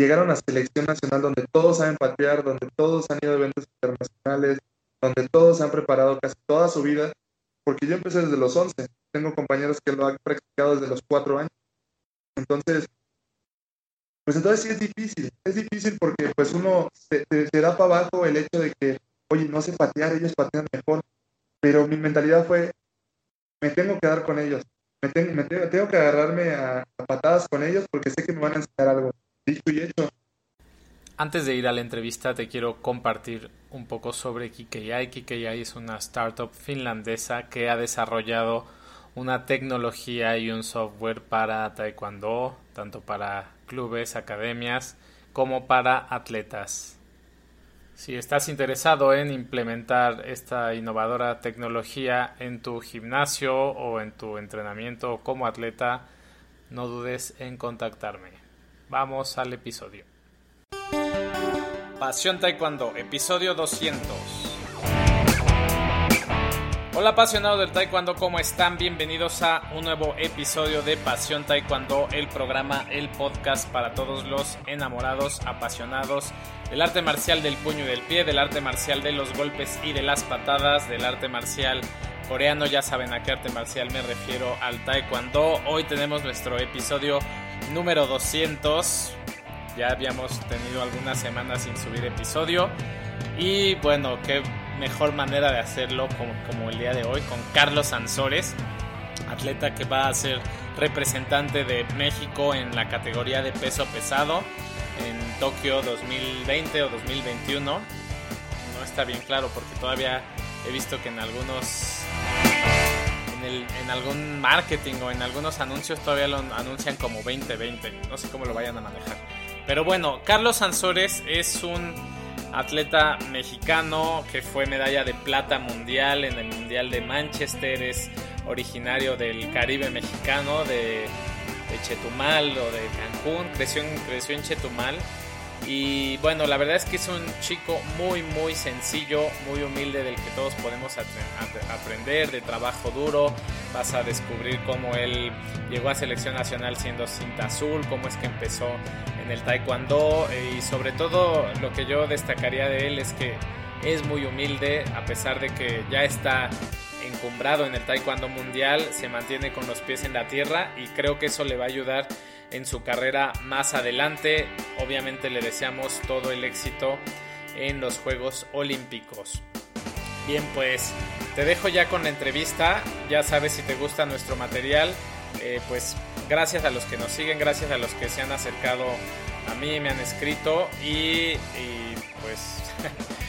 llegaron a selección nacional donde todos saben patear, donde todos han ido a eventos internacionales, donde todos han preparado casi toda su vida, porque yo empecé desde los 11, tengo compañeros que lo han practicado desde los 4 años. Entonces, pues entonces sí es difícil, es difícil porque pues uno se, da para abajo el hecho de que, oye, no sé patear, ellos patean mejor, pero mi mentalidad fue, me tengo que dar con ellos, me, tengo, que agarrarme a, patadas con ellos porque sé que me van a enseñar algo, Antes de ir a la entrevista te quiero compartir un poco sobre Kikei. Kikei es una startup finlandesa que ha desarrollado una tecnología y un software para taekwondo, tanto para clubes, academias, como para atletas. Si estás interesado en implementar esta innovadora tecnología en tu gimnasio o en tu entrenamiento como atleta, no dudes en contactarme. Vamos al episodio. Pasión Taekwondo, episodio 200. Hola apasionados del Taekwondo, ¿cómo están? Bienvenidos a un nuevo episodio de Pasión Taekwondo, el programa, el podcast para todos los enamorados, apasionados del arte marcial del puño y del pie, del arte marcial de los golpes y de las patadas, del arte marcial coreano, ya saben a qué arte marcial me refiero al Taekwondo. Hoy tenemos nuestro episodio número 200. Ya habíamos tenido algunas semanas sin subir episodio. Y bueno, qué mejor manera de hacerlo como, el día de hoy con Carlos Sansores, atleta que va a ser representante de México en la categoría de peso pesado en Tokio 2020 o 2021. No está bien claro porque todavía he visto que en algunos en, algún marketing o en algunos anuncios todavía lo anuncian como 2020. No sé cómo lo vayan a manejar. Pero bueno, Carlos Sansores es un atleta mexicano que fue medalla de plata mundial en el Mundial de Manchester, es originario del Caribe mexicano, de, Chetumal o de Cancún, creció en, creció en Chetumal. Y bueno, la verdad es que es un chico muy, muy sencillo, muy humilde del que todos podemos aprender, de trabajo duro. Vas a descubrir cómo él llegó a selección nacional siendo cinta azul, cómo es que empezó el taekwondo eh, y sobre todo lo que yo destacaría de él es que es muy humilde a pesar de que ya está encumbrado en el taekwondo mundial, se mantiene con los pies en la tierra y creo que eso le va a ayudar en su carrera más adelante. Obviamente le deseamos todo el éxito en los Juegos Olímpicos. Bien, pues te dejo ya con la entrevista. Ya sabes si te gusta nuestro material, eh, pues gracias a los que nos siguen, gracias a los que se han acercado a mí, me han escrito y, pues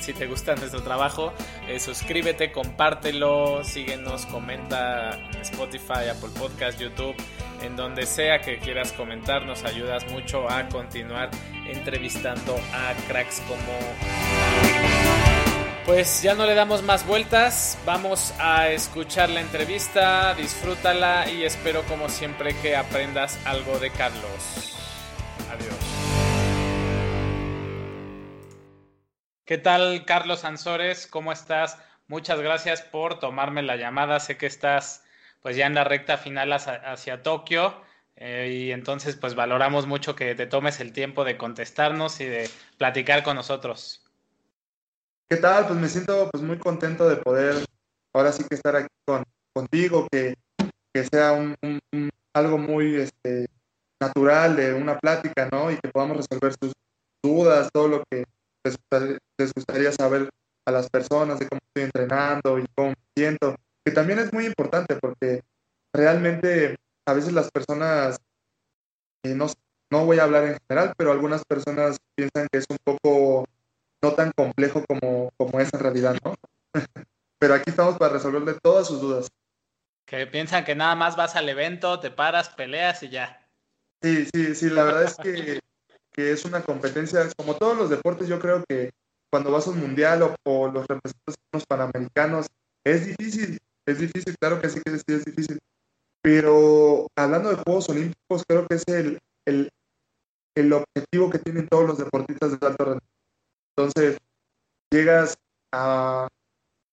si, te gusta nuestro trabajo, eh, suscríbete, compártelo, síguenos, comenta en Spotify, Apple Podcast, YouTube, en donde sea que quieras comentar, nos ayudas mucho a continuar entrevistando a cracks como pues ya no le damos más vueltas, vamos a escuchar la entrevista, disfrútala y espero como siempre que aprendas algo de Carlos. ¿Qué tal Carlos Ansores? ¿Cómo estás? Muchas gracias por tomarme la llamada. Sé que estás pues ya en la recta final hacia, Tokio eh, y entonces pues valoramos mucho que te tomes el tiempo de contestarnos y de platicar con nosotros. ¿Qué tal? Pues me siento pues muy contento de poder ahora sí que estar aquí con, contigo, que, sea un, algo muy este, natural de una plática, ¿no? Y que podamos resolver sus dudas, todo lo que les, gustaría saber a las personas de cómo estoy entrenando y cómo me siento, que también es muy importante porque realmente a veces las personas, eh, no, no voy a hablar en general, pero algunas personas piensan que es un poco no tan complejo como, como es en realidad, ¿no? Pero aquí estamos para resolverle todas sus dudas. Que piensan que nada más vas al evento, te paras, peleas y ya. Sí, sí, sí, la verdad es que, es una competencia, como todos los deportes, yo creo que cuando vas a un mundial o, los representantes panamericanos, es difícil, es difícil, claro que sí que es difícil. Pero hablando de Juegos Olímpicos, creo que es el, el, el objetivo que tienen todos los deportistas de alto rendimiento entonces, llegas a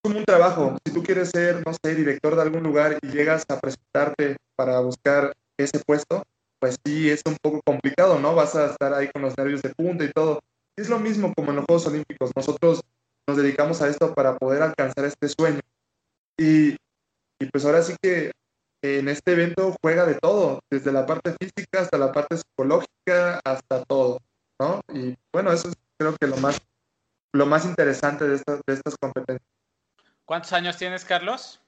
como un trabajo. Si tú quieres ser, no sé, director de algún lugar y llegas a presentarte para buscar ese puesto, pues sí, es un poco complicado, ¿no? Vas a estar ahí con los nervios de punta y todo. Es lo mismo como en los Juegos Olímpicos. Nosotros nos dedicamos a esto para poder alcanzar este sueño. Y, y pues ahora sí que en este evento juega de todo, desde la parte física hasta la parte psicológica, hasta todo, ¿no? Y bueno, eso es creo que lo más, lo más interesante de, estas de estas competencias. ¿Cuántos años tienes, Carlos?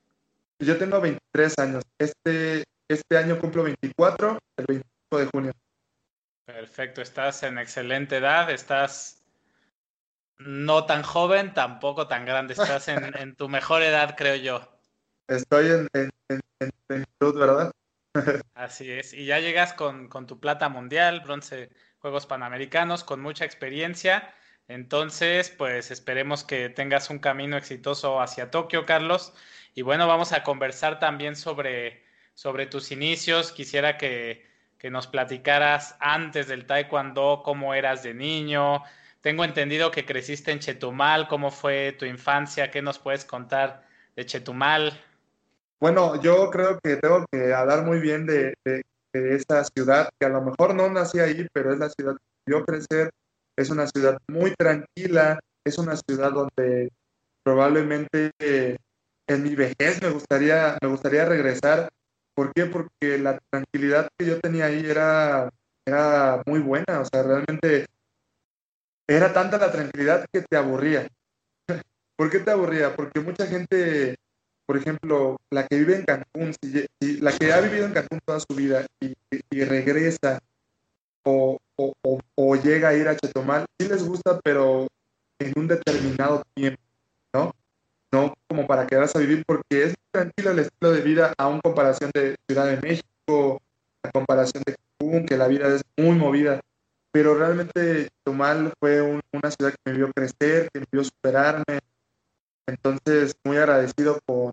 Yo tengo 23 años. Este, este año cumplo 24, el 25 de junio. Perfecto, estás en excelente edad, estás no tan joven, tampoco tan grande, estás en, en tu mejor edad, creo yo. Estoy en, en, ¿verdad? Así es, y ya llegas con, con tu plata mundial, bronce Juegos Panamericanos, con mucha experiencia. Entonces, pues esperemos que tengas un camino exitoso hacia Tokio, Carlos. Y bueno, vamos a conversar también sobre, sobre tus inicios. Quisiera que, que nos platicaras antes del taekwondo, cómo eras de niño. Tengo entendido que creciste en Chetumal. ¿Cómo fue tu infancia? ¿Qué nos puedes contar de Chetumal? Bueno, yo creo que tengo que hablar muy bien de, de, esa ciudad, que a lo mejor no nací ahí, pero es la ciudad que vio crecer. Es una ciudad muy tranquila, es una ciudad donde probablemente eh, en mi vejez me gustaría, me gustaría regresar. ¿Por qué? Porque la tranquilidad que yo tenía ahí era, era muy buena, o sea, realmente era tanta la tranquilidad que te aburría. ¿Por qué te aburría? Porque mucha gente por ejemplo, la que vive en Cancún, si, la que ha vivido en Cancún toda su vida y, regresa o, o, o, llega a ir a Chetumal, sí les gusta, pero en un determinado tiempo, ¿no? No como para quedarse a vivir, porque es tranquilo el estilo de vida a un comparación de Ciudad de México, a comparación de Cancún, que la vida es muy movida. Pero realmente Chetumal fue un, una ciudad que me vio crecer, que me vio superarme. Entonces, muy agradecido con,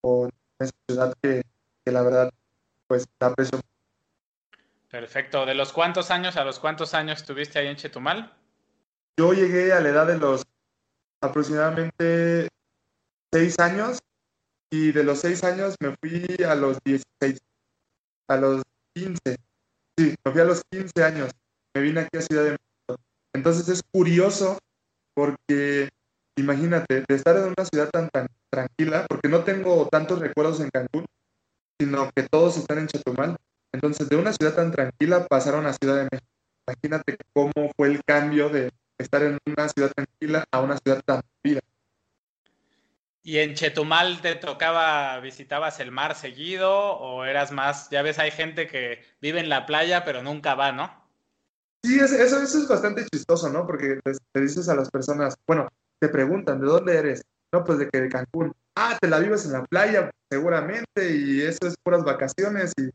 con esa ciudad que, que la verdad, pues, la aprecio. Perfecto. ¿De los cuántos años a los cuántos años estuviste ahí en Chetumal? Yo llegué a la edad de los aproximadamente seis años y de los seis años me fui a los 16, a los 15. Sí, me fui a los 15 años. Me vine aquí a Ciudad de México. Entonces es curioso porque imagínate, de estar en una ciudad tan, tan tranquila, porque no tengo tantos recuerdos en Cancún, sino que todos están en Chetumal. Entonces, de una ciudad tan tranquila pasaron a Ciudad de México. Imagínate cómo fue el cambio de estar en una ciudad tranquila a una ciudad tan movida. ¿Y en Chetumal te tocaba, visitabas el mar seguido o eras más, ya ves, hay gente que vive en la playa pero nunca va, ¿no? Sí, eso, eso es bastante chistoso, ¿no? Porque te dices a las personas, bueno, te preguntan, ¿de dónde eres? No, pues de que de Cancún. Ah, te la vives en la playa, seguramente, y eso es puras vacaciones y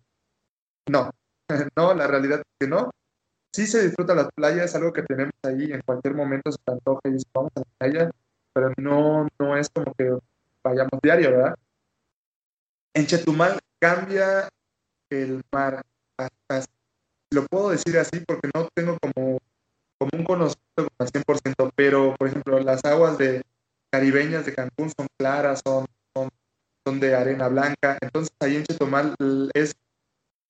no, no, la realidad es que no. Sí se disfruta la playa, es algo que tenemos ahí, en cualquier momento se te antoja y vamos a la playa, pero no, no es como que vayamos diario, ¿verdad? En Chetumal cambia el mar, lo puedo decir así porque no tengo como, como un conocimiento al 100%, pero por ejemplo las aguas de caribeñas de Cancún son claras, son, son, son de arena blanca, entonces ahí en Chetumal es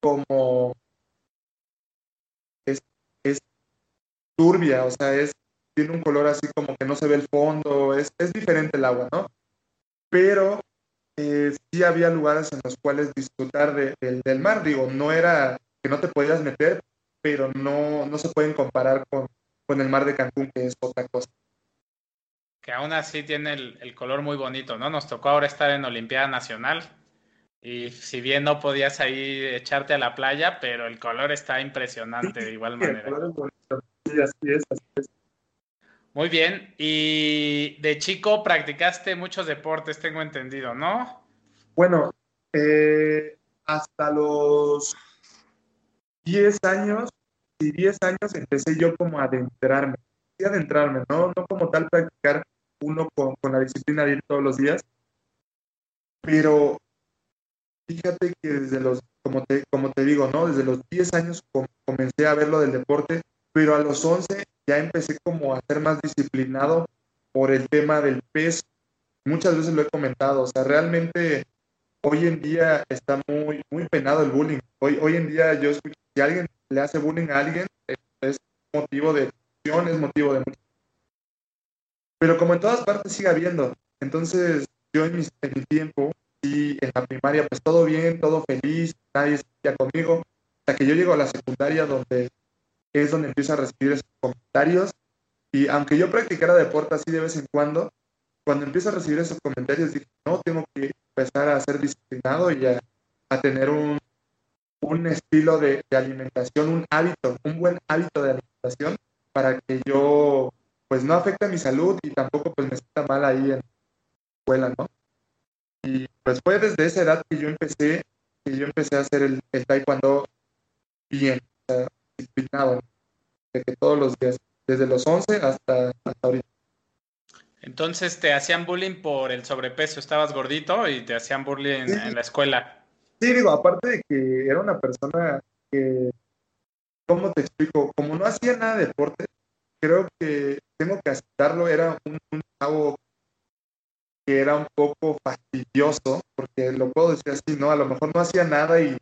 como es, es turbia, o sea, es, tiene un color así como que no se ve el fondo, es, es diferente el agua, ¿no? Pero eh, sí había lugares en los cuales disfrutar de, de, del mar, digo, no era que no te podías meter, pero no, no se pueden comparar con, con el mar de Cancún, que es otra cosa. Que aún así tiene el, el color muy bonito, ¿no? Nos tocó ahora estar en Olimpiada Nacional, y si bien no podías ahí echarte a la playa, pero el color está impresionante de igual manera. Sí, así es, así es. Muy bien. Y de chico practicaste muchos deportes, tengo entendido, ¿no? Bueno, eh, hasta los 10 años, y 10 años empecé yo como a adentrarme, sí adentrarme, ¿no? No como tal practicar uno con, con la disciplina de ir todos los días, pero fíjate que desde los, como te, como te digo, ¿no? Desde los 10 años comencé a ver lo del deporte, pero a los 11 ya empecé como a ser más disciplinado por el tema del peso. Muchas veces lo he comentado, o sea, realmente hoy en día está muy, muy penado el bullying. Hoy, hoy en día yo escucho si alguien le hace bullying a alguien, es motivo de discusión, es motivo de... Pero como en todas partes sigue habiendo, entonces yo en mi, en mi tiempo y en la primaria, pues todo bien, todo feliz, nadie se conmigo, hasta que yo llego a la secundaria donde es donde empiezo a recibir esos comentarios y aunque yo practicara deporte así de vez en cuando, cuando empiezo a recibir esos comentarios dije, no, tengo que empezar a ser disciplinado y a, tener un, un estilo de, alimentación, un hábito, un buen hábito de alimentación para que yo pues no afecte a mi salud y tampoco pues me sienta mal ahí en la escuela, ¿no? Y pues fue desde esa edad que yo empecé, que yo empecé a hacer el, el taekwondo bien, disciplinado, de que todos los días, desde los 11 hasta, hasta ahorita. Entonces te hacían bullying por el sobrepeso, estabas gordito y te hacían bullying en, la escuela. Sí, digo, aparte de que era una persona que, ¿cómo te explico? Como no hacía nada de deporte, creo que tengo que aceptarlo, era un, un chavo que era un poco fastidioso, porque lo puedo decir así, ¿no? A lo mejor no hacía nada y,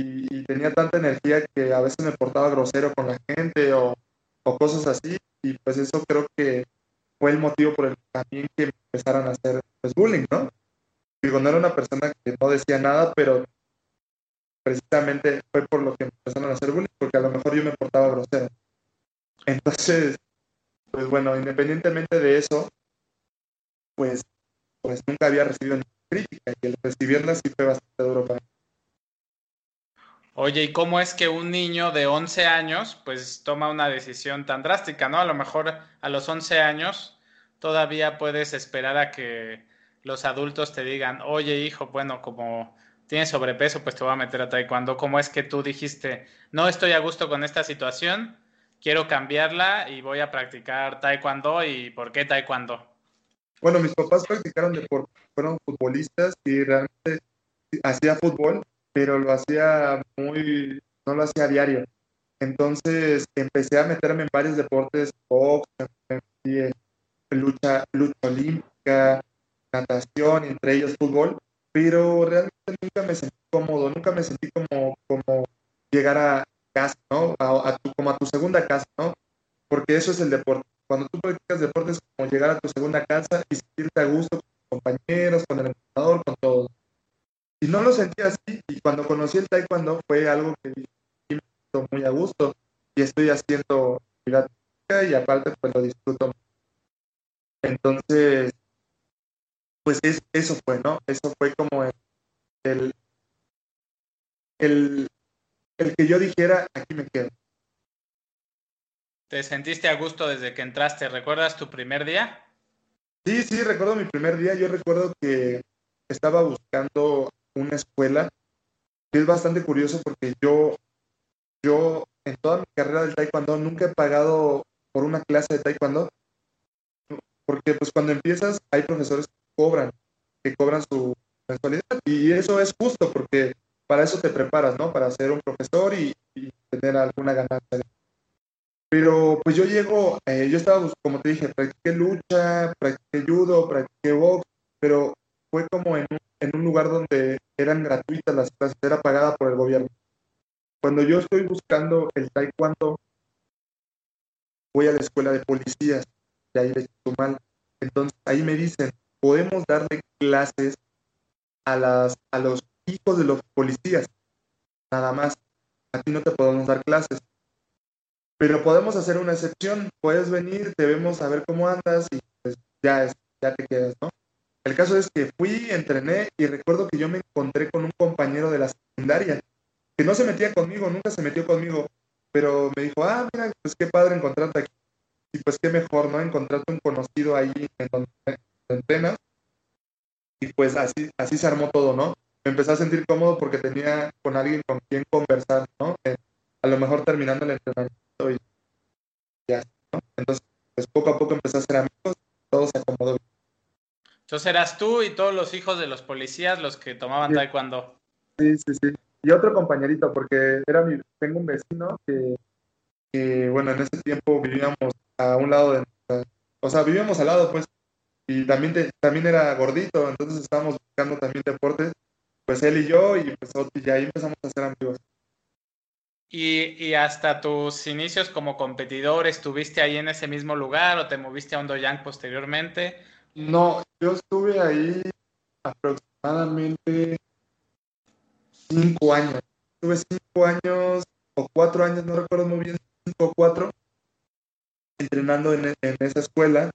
y, tenía tanta energía que a veces me portaba grosero con la gente o, cosas así, y pues eso creo que fue el motivo por el también que me empezaran a hacer pues, bullying, ¿no? Digo, no era una persona que no decía nada, pero precisamente fue por lo que me empezaron a hacer bullying, porque a lo mejor yo me portaba grosero. Entonces, pues bueno, independientemente de eso, pues pues nunca había recibido ninguna crítica y el recibirla sí fue bastante duro para mí. Oye, ¿y cómo es que un niño de 11 años pues toma una decisión tan drástica, ¿no? A lo mejor a los 11 años todavía puedes esperar a que los adultos te digan, oye hijo, bueno, como tienes sobrepeso, pues te voy a meter a taekwondo. ¿Cómo es que tú dijiste, no estoy a gusto con esta situación, quiero cambiarla y voy a practicar taekwondo y por qué taekwondo? Bueno, mis papás practicaron deporte, fueron futbolistas y realmente hacía fútbol, pero lo hacía muy, no lo hacía a diario. Entonces empecé a meterme en varios deportes, box, lucha, lucha olímpica, natación, entre ellos fútbol, pero realmente nunca me sentí cómodo, nunca me sentí como, como llegar a casa, ¿no? A, a tu, como a tu segunda casa, ¿no? Porque eso es el deporte cuando tú practicas deportes es como llegar a tu segunda casa y sentirte a gusto con tus compañeros, con el entrenador, con todos. Y no lo sentí así, y cuando conocí el taekwondo fue algo que me siento muy a gusto, y estoy haciendo y aparte pues lo disfruto. Entonces, pues es, eso fue, ¿no? Eso fue como el, el, el que yo dijera, aquí me quedo. ¿Te sentiste a gusto desde que entraste? ¿Recuerdas tu primer día? Sí, sí, recuerdo mi primer día. Yo recuerdo que estaba buscando una escuela. es bastante curioso porque yo, yo en toda mi carrera del taekwondo nunca he pagado por una clase de taekwondo. Porque pues cuando empiezas hay profesores que cobran, que cobran su mensualidad. Y eso es justo porque para eso te preparas, ¿no? Para ser un profesor y, y tener alguna ganancia. Pero pues yo llego, eh, yo estaba, como te dije, practiqué lucha, practiqué judo, practiqué box, pero fue como en un, en un lugar donde eran gratuitas las clases, era pagada por el gobierno. Cuando yo estoy buscando el taekwondo, voy a la escuela de policías de ahí de Chetumal. Entonces ahí me dicen, podemos darle clases a, las, a los hijos de los policías, nada más. A ti no te podemos dar clases pero podemos hacer una excepción, puedes venir, te vemos a ver cómo andas y pues ya, ya te quedas, ¿no? El caso es que fui, entrené y recuerdo que yo me encontré con un compañero de la secundaria que no se metía conmigo, nunca se metió conmigo, pero me dijo, ah, mira, pues qué padre encontrarte aquí. Y pues qué mejor, ¿no? Encontrarte un conocido ahí en donde entrenas. Y pues así, así se armó todo, ¿no? Me empecé a sentir cómodo porque tenía con alguien con quien conversar, ¿no? Eh, a lo mejor terminando el entrenamiento y ya, Entonces, pues poco a poco empecé a ser amigos, todo se acomodó. Entonces eras tú y todos los hijos de los policías los que tomaban taekwondo. Sí, sí, sí. Y otro compañerito, porque era mi, tengo un vecino que, que, bueno, en ese tiempo vivíamos a un lado de, o sea, vivíamos al lado, pues, y también, también era gordito, entonces estábamos buscando también deportes, pues él y yo, y pues y ahí empezamos a ser amigos. ¿Y, ¿Y, hasta tus inicios como competidor estuviste ahí en ese mismo lugar o te moviste a un Doyang posteriormente? No, yo estuve ahí aproximadamente cinco años. Estuve cinco años o cuatro años, no recuerdo muy bien, cinco o cuatro, entrenando en, en esa escuela.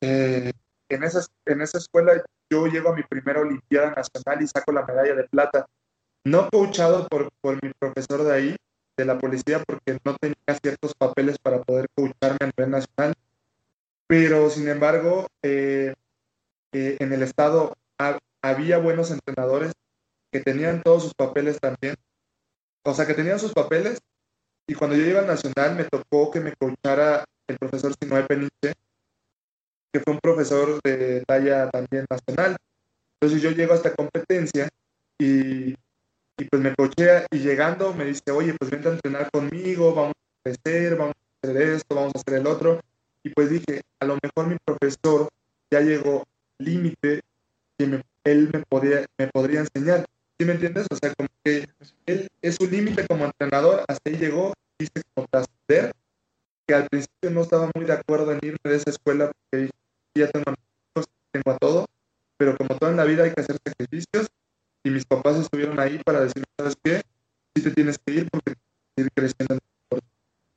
Eh, en, esa, en esa escuela yo llego a mi primera Olimpiada Nacional y saco la medalla de plata. No coachado por, por mi profesor de ahí, de la policía, porque no tenía ciertos papeles para poder coacharme a nivel nacional. Pero, sin embargo, eh, eh, en el estado había buenos entrenadores que tenían todos sus papeles también. O sea, que tenían sus papeles. Y cuando yo llegué al nacional, me tocó que me coachara el profesor Sinoe Peniche, que fue un profesor de talla también nacional. Entonces yo llego a esta competencia y, pues me cochea y llegando me dice, oye, pues vente a entrenar conmigo, vamos a crecer, vamos a hacer esto, vamos a hacer el otro. Y pues dije, a lo mejor mi profesor ya llegó límite que él me, podía, me podría enseñar. ¿Sí me entiendes? O sea, como que él es un límite como entrenador, hasta ahí llegó, dice como trascender, que al principio no estaba muy de acuerdo en irme de esa escuela porque ya tengo amigos, a todo, pero como todo en la vida hay que hacer sacrificios y mis papás estuvieron ahí para decirme, ¿sabes qué? Sí te tienes que ir porque ir creciendo en.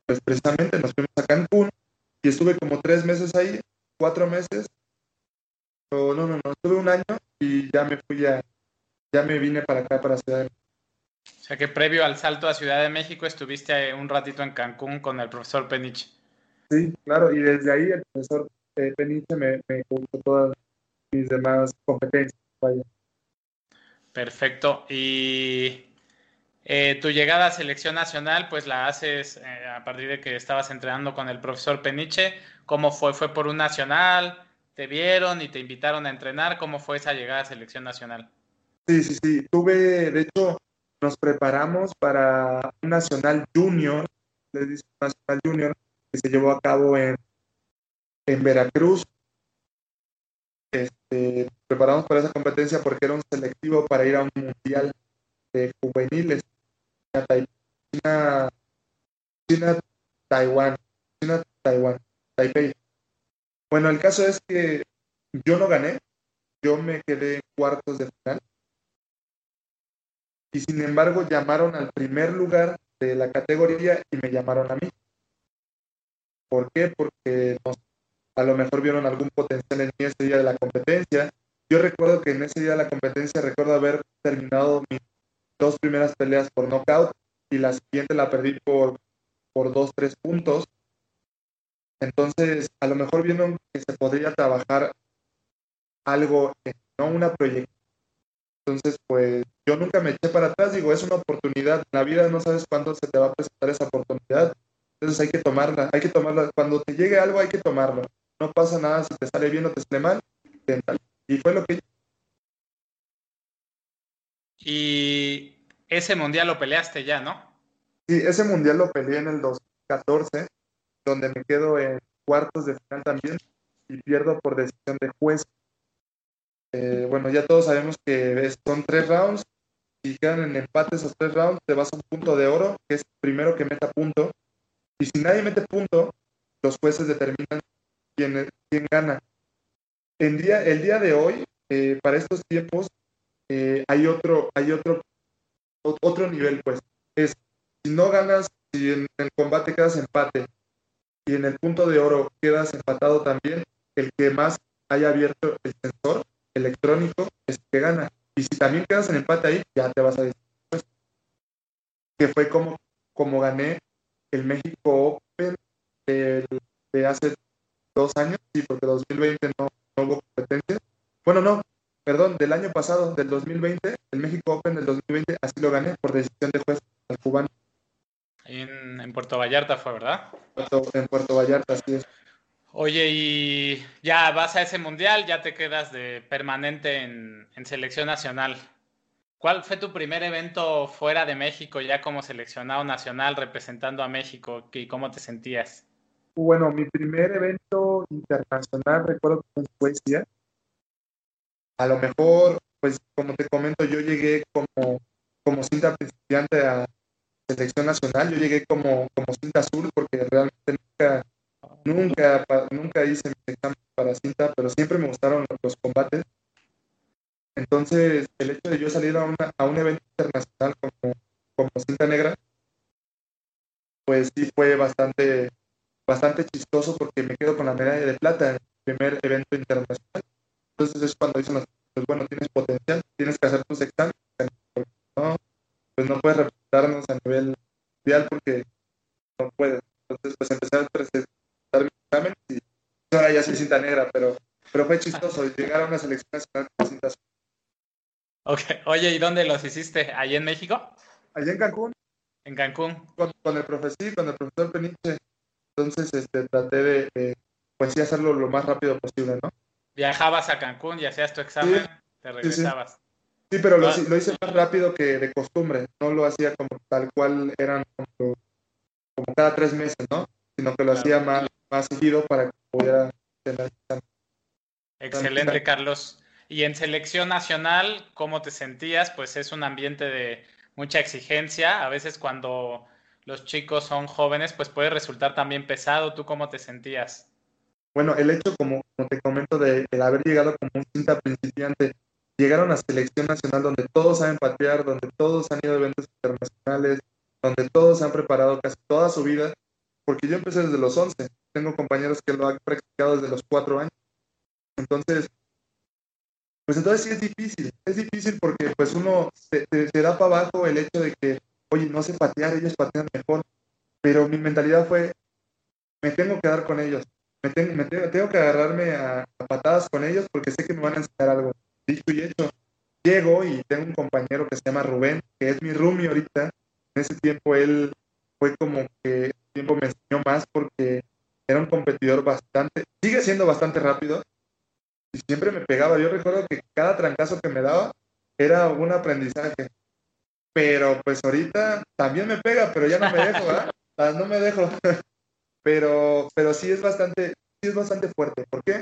Pues precisamente nos fuimos a Cancún y estuve como tres meses ahí, cuatro meses. no, no, no, estuve un año y ya me fui a, ya me vine para acá, para Ciudad de México. O sea que previo al salto a Ciudad de México estuviste un ratito en Cancún con el profesor Peniche. Sí, claro, y desde ahí el profesor eh, Peniche me, me todas mis demás competencias. Vaya. Perfecto. Y eh, tu llegada a selección nacional, pues la haces eh, a partir de que estabas entrenando con el profesor Peniche. ¿Cómo fue? ¿Fue por un nacional? ¿Te vieron y te invitaron a entrenar? ¿Cómo fue esa llegada a selección nacional? Sí, sí, sí. Tuve, de hecho, nos preparamos para un nacional junior, les dice nacional junior, que se llevó a cabo en, en Veracruz. Este, preparamos para esa competencia porque era un selectivo para ir a un mundial de juveniles. China, China, Taiwán, China, Taiwán, Taipei. Bueno, el caso es que yo no gané, yo me quedé en cuartos de final. Y sin embargo llamaron al primer lugar de la categoría y me llamaron a mí. ¿Por qué? Porque a lo mejor vieron algún potencial en mí ese día de la competencia. Yo recuerdo que en ese día de la competencia recuerdo haber terminado mis dos primeras peleas por knockout y la siguiente la perdí por, por dos, tres puntos. Entonces, a lo mejor vieron que se podría trabajar algo, no una proyección. Entonces, pues yo nunca me eché para atrás, digo, es una oportunidad. En la vida no sabes cuándo se te va a presentar esa oportunidad. Entonces hay que tomarla, hay que tomarla. Cuando te llegue algo hay que tomarlo. No pasa nada si te sale bien o te sale mal. Y fue lo que y ese mundial lo peleaste ya, ¿no? Sí, ese mundial lo peleé en el 2014, donde me quedo en cuartos de final también y pierdo por decisión de juez. Eh, bueno, ya todos sabemos que son tres rounds. Si quedan en empate esos tres rounds, te vas a un punto de oro, que es el primero que meta punto. Y si nadie mete punto, los jueces determinan quién, quién gana. El día, el día de hoy, eh, para estos tiempos, eh, hay otro, hay otro, otro nivel, pues. Es, si no ganas, si en el combate quedas empate y en el punto de oro quedas empatado también, el que más haya abierto el sensor electrónico es el que gana. Y si también quedas en empate ahí, ya te vas a decir, pues, que fue como, como gané el México Open de hace dos años, sí, porque 2020 no, no hubo competencia. Bueno, no, perdón, del año pasado, del 2020, el México Open del 2020, así lo gané por decisión de juez al cubano. En, en Puerto Vallarta fue, ¿verdad? En Puerto Vallarta, así es. Oye, y ya vas a ese mundial, ya te quedas de permanente en, selección nacional. ¿Cuál fue tu primer evento fuera de México, ya como seleccionado nacional representando a México? ¿Y cómo te sentías? Bueno, mi primer evento internacional, recuerdo que fue en Suecia, a lo mejor, pues como te comento, yo llegué como, como cinta principiante a, selección nacional. Yo llegué como, como cinta azul porque realmente nunca, nunca, nunca hice mi examen para cinta, pero siempre me gustaron los combates. Entonces, el hecho de yo salir a, una, a un evento internacional como, como cinta negra, pues sí fue bastante, bastante chistoso porque me quedo con la medalla de plata en el primer evento internacional. Entonces es cuando dicen pues bueno, tienes potencial, tienes que hacer tus exámenes, porque no, pues no puedes representarnos a nivel mundial porque no puedes. Entonces, pues empecé a presentar mi examen y ahora ya soy cinta negra, pero, pero fue chistoso llegar a una selección nacional con cinta Ok, oye, ¿y dónde los hiciste? ¿Allí en México? Allí en Cancún. En Cancún. Con, el profesor, con el profesor Peniche. Entonces, este, traté de, pues sí, hacerlo lo más rápido posible, ¿no? Viajabas a Cancún y hacías tu examen, te regresabas. Sí, pero lo, lo, hice más rápido que de costumbre. No lo hacía como tal cual eran como, cada tres meses, ¿no? Sino que lo hacía más, más seguido para que pudiera tener Excelente, Carlos. Y en selección nacional, ¿cómo te sentías? Pues es un ambiente de mucha exigencia. A veces cuando los chicos son jóvenes, pues puede resultar también pesado. ¿Tú cómo te sentías? Bueno, el hecho, como, te comento, de, haber llegado como un cinta principiante, llegar a una selección nacional donde todos saben patear, donde todos han ido a eventos internacionales, donde todos se han preparado casi toda su vida, porque yo empecé desde los 11, tengo compañeros que lo han practicado desde los 4 años. Entonces, pues entonces sí es difícil, es difícil porque pues uno se, da para abajo el hecho de que, oye, no sé patear, ellos patean mejor, pero mi mentalidad fue, me tengo que dar con ellos, me, tengo, que agarrarme a, patadas con ellos porque sé que me van a enseñar algo. Dicho y hecho, llego y tengo un compañero que se llama Rubén, que es mi roomie ahorita, en ese tiempo él fue como que tiempo me enseñó más porque era un competidor bastante, sigue siendo bastante rápido, y siempre me pegaba. Yo recuerdo que cada trancazo que me daba era un aprendizaje. Pero pues ahorita también me pega, pero ya no me dejo, ¿verdad? Ah, no me dejo. pero, pero sí es bastante, sí es bastante fuerte. ¿Por qué?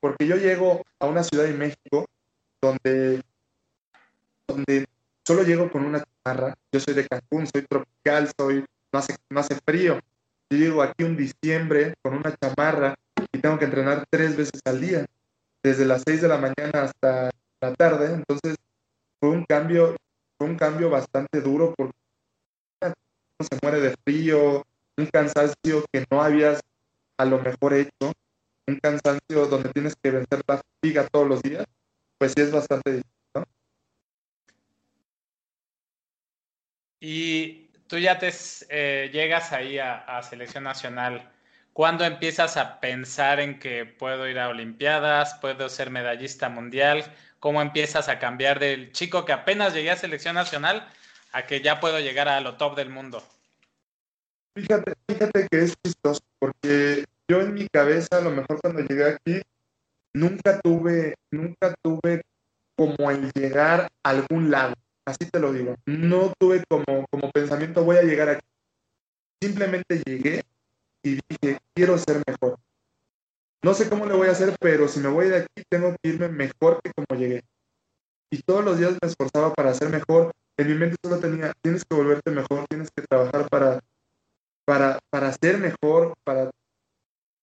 Porque yo llego a una ciudad de México donde, donde solo llego con una chamarra. Yo soy de Cancún, soy tropical, soy, no hace, no frío. Yo llego aquí un diciembre con una chamarra y tengo que entrenar tres veces al día desde las 6 de la mañana hasta la tarde, entonces fue un cambio, fue un cambio bastante duro porque uno se muere de frío, un cansancio que no habías a lo mejor hecho, un cansancio donde tienes que vencer la fatiga todos los días, pues sí es bastante difícil. Y tú ya te eh, llegas ahí a selección nacional ¿Cuándo empiezas a pensar en que puedo ir a Olimpiadas, puedo ser medallista mundial? ¿Cómo empiezas a cambiar del chico que apenas llegué a selección nacional a que ya puedo llegar a lo top del mundo? Fíjate, fíjate que es chistoso, porque yo en mi cabeza, a lo mejor cuando llegué aquí, nunca tuve, nunca tuve como el llegar a algún lado, así te lo digo. No tuve como, como pensamiento, voy a llegar aquí. Simplemente llegué y dije, quiero ser mejor. No sé cómo le voy a hacer, pero si me voy de aquí, tengo que irme mejor que como llegué. Y todos los días me esforzaba para ser mejor. En mi mente solo tenía, tienes que volverte mejor, tienes que trabajar para, para, para ser mejor, para,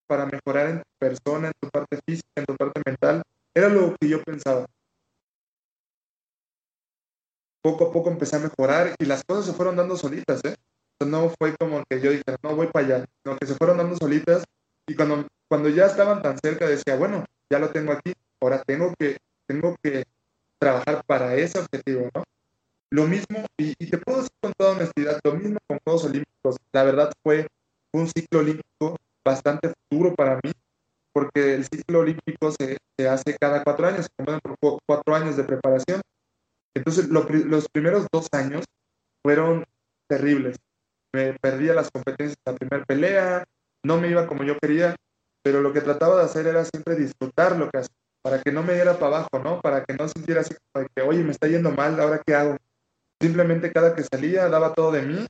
para mejorar en tu persona, en tu parte física, en tu parte mental. Era lo que yo pensaba. Poco a poco empecé a mejorar y las cosas se fueron dando solitas, ¿eh? no fue como que yo dije, no voy para allá, sino que se fueron dando solitas y cuando, cuando ya estaban tan cerca decía, bueno, ya lo tengo aquí, ahora tengo que, tengo que trabajar para ese objetivo, ¿no? Lo mismo, y, te puedo decir con toda honestidad, lo mismo con Juegos Olímpicos, la verdad fue un ciclo olímpico bastante duro para mí, porque el ciclo olímpico se, se hace cada cuatro años, por cuatro años de preparación. Entonces, los primeros dos años fueron terribles me perdía las competencias en la primera pelea, no me iba como yo quería, pero lo que trataba de hacer era siempre disfrutar lo que hacía, para que no me diera para abajo, ¿no? Para que no sintiera así como que, oye, me está yendo mal, ¿ahora qué hago? Simplemente cada que salía daba todo de mí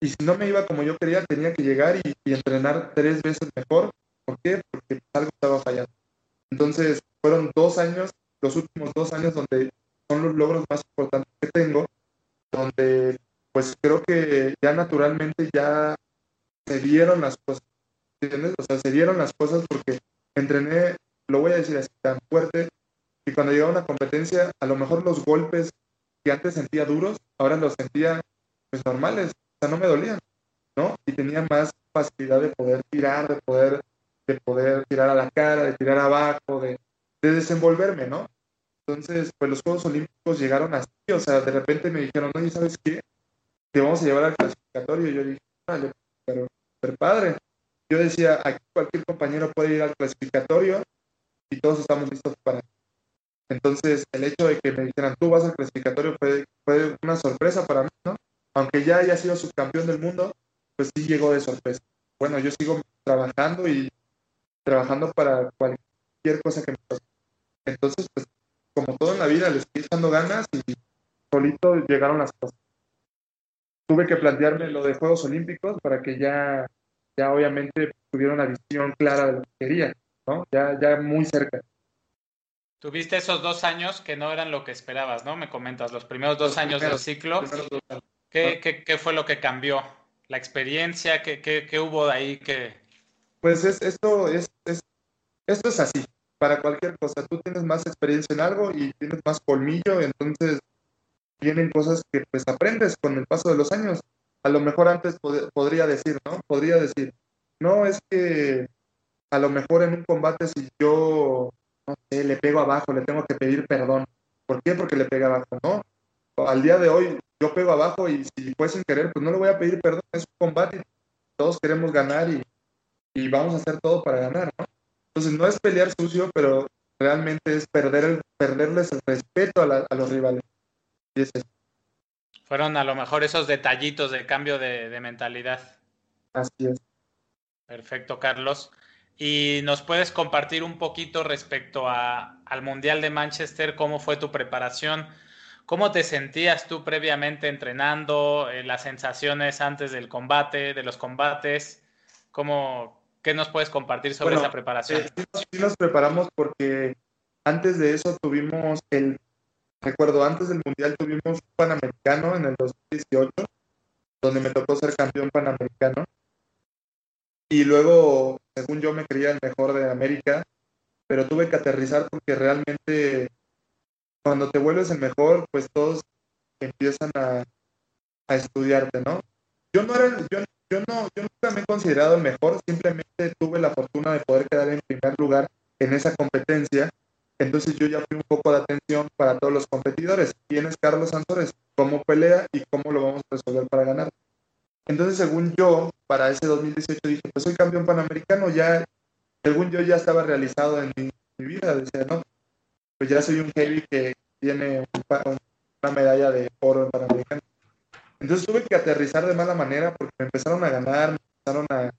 y si no me iba como yo quería, tenía que llegar y, y entrenar tres veces mejor. ¿Por qué? Porque algo estaba fallando. Entonces, fueron dos años, los últimos dos años donde son los logros más importantes que tengo, donde pues creo que ya naturalmente ya se dieron las cosas, ¿entiendes? O sea, se dieron las cosas porque entrené, lo voy a decir así, tan fuerte, que cuando llegaba una competencia, a lo mejor los golpes que antes sentía duros, ahora los sentía pues normales, o sea, no me dolían, ¿no? Y tenía más facilidad de poder tirar, de poder, de poder tirar a la cara, de tirar abajo, de, de desenvolverme, ¿no? Entonces, pues los Juegos Olímpicos llegaron así, o sea, de repente me dijeron, oye, ¿sabes qué? Te vamos a llevar al clasificatorio. Y yo dije, vale, pero, pero padre. Yo decía, aquí cualquier compañero puede ir al clasificatorio y todos estamos listos para. Entonces, el hecho de que me dijeran, tú vas al clasificatorio fue, fue una sorpresa para mí, ¿no? Aunque ya haya sido subcampeón del mundo, pues sí llegó de sorpresa. Bueno, yo sigo trabajando y trabajando para cualquier cosa que me toque. Entonces, pues como todo en la vida, le estoy echando ganas y solito llegaron las cosas. Tuve que plantearme lo de Juegos Olímpicos para que ya, ya obviamente tuviera una visión clara de lo que quería, ¿no? Ya, ya muy cerca. Tuviste esos dos años que no eran lo que esperabas, ¿no? Me comentas, los primeros dos años del ciclo. ¿Qué, qué, qué, fue lo que cambió? ¿La experiencia? ¿Qué, qué hubo de ahí que...? Pues es, esto, es, es, esto es así para cualquier cosa. Tú tienes más experiencia en algo y tienes más colmillo, entonces vienen cosas que pues aprendes con el paso de los años. A lo mejor antes podría decir, ¿no? Podría decir, no, es que a lo mejor en un combate si yo, no sé, le pego abajo, le tengo que pedir perdón. ¿Por qué? Porque le pega abajo, ¿no? Al día de hoy yo pego abajo y si fue sin querer, pues no le voy a pedir perdón, es un combate, todos queremos ganar y, y vamos a hacer todo para ganar, ¿no? Entonces no es pelear sucio, pero realmente es perder el, perderles el respeto a, los rivales. Y es Fueron a lo mejor esos detallitos de cambio de, mentalidad. Así es. Perfecto, Carlos. ¿Y nos puedes compartir un poquito respecto a, al Mundial de Manchester? ¿Cómo fue tu preparación? ¿Cómo te sentías tú previamente entrenando? Eh, ¿Las sensaciones antes del combate, de los combates? ¿Cómo, ¿Qué nos puedes compartir sobre esa preparación? Eh, sí, nos preparamos porque antes de eso tuvimos el, recuerdo, antes del Mundial tuvimos un Panamericano en el 2018, donde me tocó ser campeón Panamericano. Y luego, según yo, me creía el mejor de América, pero tuve que aterrizar porque realmente cuando te vuelves el mejor, pues todos empiezan a, a estudiarte, ¿no? Yo no era, yo, yo no, yo nunca me he considerado el mejor, simplemente tuve la fortuna de poder quedar en primer lugar en esa competencia. Entonces yo ya fui un poco de atención para todos los competidores. ¿Quién es Carlos Santores? ¿Cómo pelea y cómo lo vamos a resolver para ganar? Entonces, según yo, para ese 2018 dije, pues soy campeón panamericano, ya, según yo ya estaba realizado en mi, vida. Decía, no, pues ya soy un heavy que tiene una medalla de oro en panamericano. Entonces tuve que aterrizar de mala manera porque me empezaron a ganar, me empezaron a...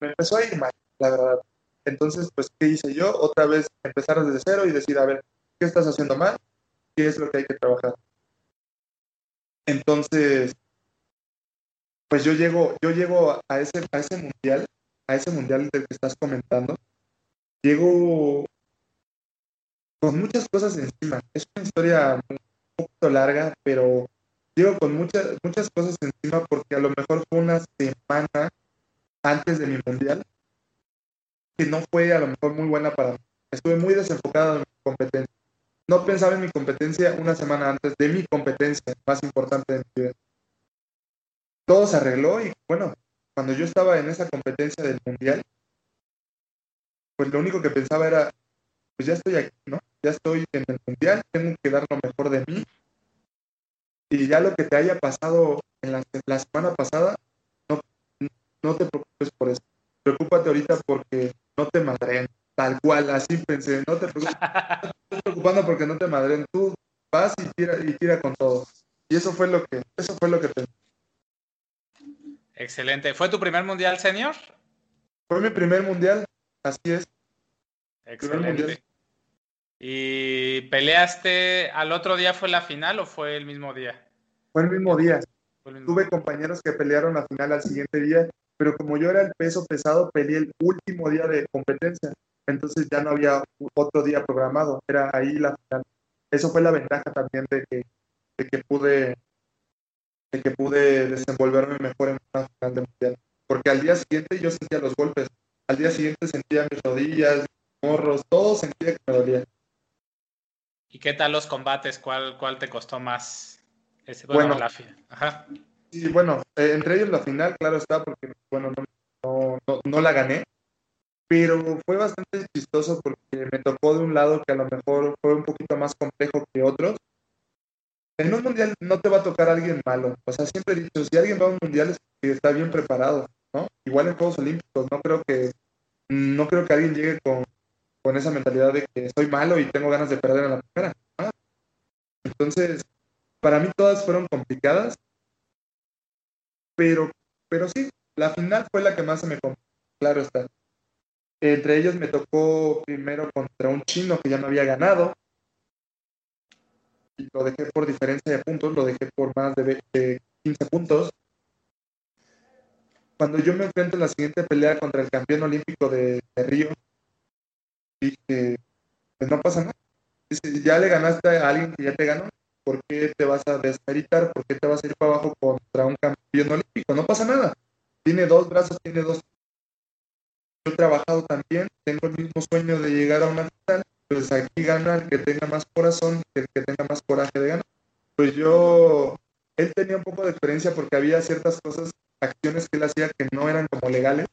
Me empezó a ir mal, la verdad. Entonces, pues, ¿qué hice yo? Otra vez empezar desde cero y decir, a ver, ¿qué estás haciendo mal? ¿Qué es lo que hay que trabajar? Entonces, pues yo llego, yo llego a ese, a ese mundial, a ese mundial del que estás comentando, llego con muchas cosas encima. Es una historia un poquito larga, pero Digo con muchas, muchas cosas encima porque a lo mejor fue una semana antes de mi mundial que no fue a lo mejor muy buena para mí. Estuve muy desenfocado en mi competencia. No pensaba en mi competencia una semana antes de mi competencia más importante de mi vida. Todo se arregló y bueno, cuando yo estaba en esa competencia del mundial, pues lo único que pensaba era, pues ya estoy aquí, ¿no? Ya estoy en el mundial, tengo que dar lo mejor de mí y ya lo que te haya pasado en la, semana pasada, no, no te preocupes por eso. Preocúpate ahorita porque no te madren. Tal cual, así pensé. No te preocupes. No te preocupando porque no te madren. Tú vas y tira, y tira con todo. Y eso fue lo que, eso fue lo que pensé. Excelente. ¿Fue tu primer mundial senior? Fue mi primer mundial, así es. Excelente. ¿Y peleaste al otro día fue la final o fue el mismo día? Fue el mismo día. Tuve compañeros que pelearon la final al siguiente día, pero como yo era el peso pesado, peleé el último día de competencia. Entonces ya no había otro día programado, era ahí la final. Eso fue la ventaja también de que, de que pude de que pude desenvolverme mejor en una final de mundial. Porque al día siguiente yo sentía los golpes, al día siguiente sentía mis rodillas, morros, todo sentía que me dolía. ¿Y qué tal los combates? ¿Cuál, cuál te costó más? Ese, bueno, la Ajá. Sí, bueno, eh, entre ellos la final, claro está, porque bueno, no, no, no, la gané, pero fue bastante chistoso porque me tocó de un lado que a lo mejor fue un poquito más complejo que otros. En un mundial no te va a tocar alguien malo, o sea, siempre he dicho, si alguien va a un mundial es porque está bien preparado, ¿no? Igual en Juegos Olímpicos, no creo que, no creo que alguien llegue con, con esa mentalidad de que soy malo y tengo ganas de perder en la primera. Entonces, para mí todas fueron complicadas, pero, pero sí, la final fue la que más se me complicó, claro está. Entre ellos me tocó primero contra un chino que ya me había ganado. Y lo dejé por diferencia de puntos, lo dejé por más de 15 puntos. Cuando yo me enfrento en la siguiente pelea contra el campeón olímpico de Río, dije, pues no pasa nada. Dice, ya le ganaste a alguien que ya te ganó, ¿por qué te vas a desmeritar? ¿Por qué te vas a ir para abajo contra un campeón olímpico? No pasa nada. Tiene dos brazos, tiene dos. Yo he trabajado también, tengo el mismo sueño de llegar a una final, pues aquí gana el que tenga más corazón, el que tenga más coraje de ganar. Pues yo, él tenía un poco de experiencia porque había ciertas cosas, acciones que él hacía que no eran como legales.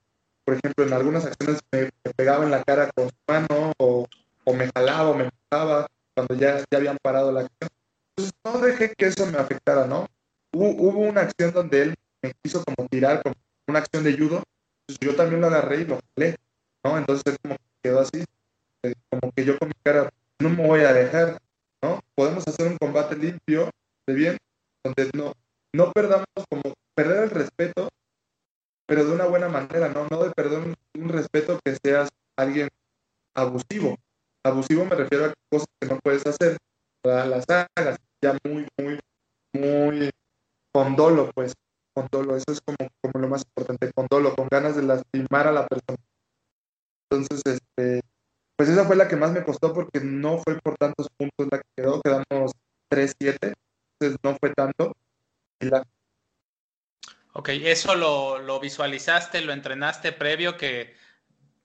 Por ejemplo, en algunas acciones me, pegaba en la cara con su mano o, o me jalaba o me empujaba cuando ya, ya habían parado la acción no dejé que eso me afectara, ¿no? Hubo, una acción donde él me quiso como tirar, como una acción de judo, entonces yo también lo agarré y lo jalé, ¿no? Entonces como quedó así, eh, como que yo con mi cara, no me voy a dejar, ¿no? Podemos hacer un combate limpio, de bien, donde no, no perdamos como, perder el respeto, pero de una buena manera, ¿no? No de perder un, respeto que seas alguien abusivo. Abusivo me refiero a cosas que no puedes hacer, las hagas, ya muy, muy, muy con dolo, pues, con dolo. Eso es como, como lo más importante, con dolo, con ganas de lastimar a la persona. Entonces, este, pues esa fue la que más me costó porque no fue por tantos puntos la que quedó, quedamos 3-7, entonces no fue tanto. la... Ok, eso lo, lo visualizaste, lo entrenaste previo que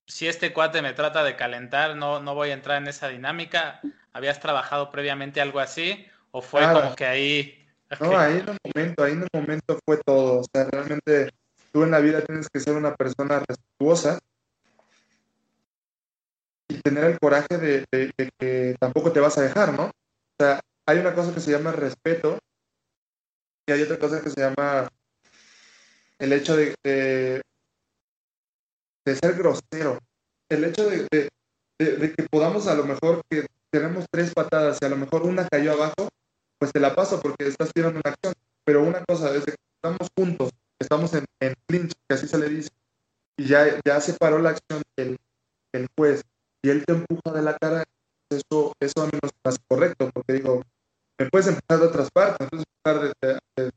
si este cuate me trata de calentar, no, no voy a entrar en esa dinámica. ¿Habías trabajado previamente algo así? ¿O fue como que ahí... No, ahí en el momento, ahí en el momento fue todo. O sea, realmente tú en la vida tienes que ser una persona respetuosa y tener el coraje de, que tampoco te vas a dejar, ¿no? O sea, hay una cosa que se llama respeto y hay otra cosa que se llama el hecho de, de, ser grosero. El hecho de, que podamos a lo mejor que tenemos tres patadas y a lo mejor una cayó abajo, pues te la paso porque estás tirando una acción. Pero una cosa, desde que estamos juntos, estamos en, en clinch, que así se le dice, y ya, ya se paró la acción del, el juez y él te empuja de la cara, eso, eso a mí no es correcto, porque digo, me puedes empujar de otras partes, entonces empujar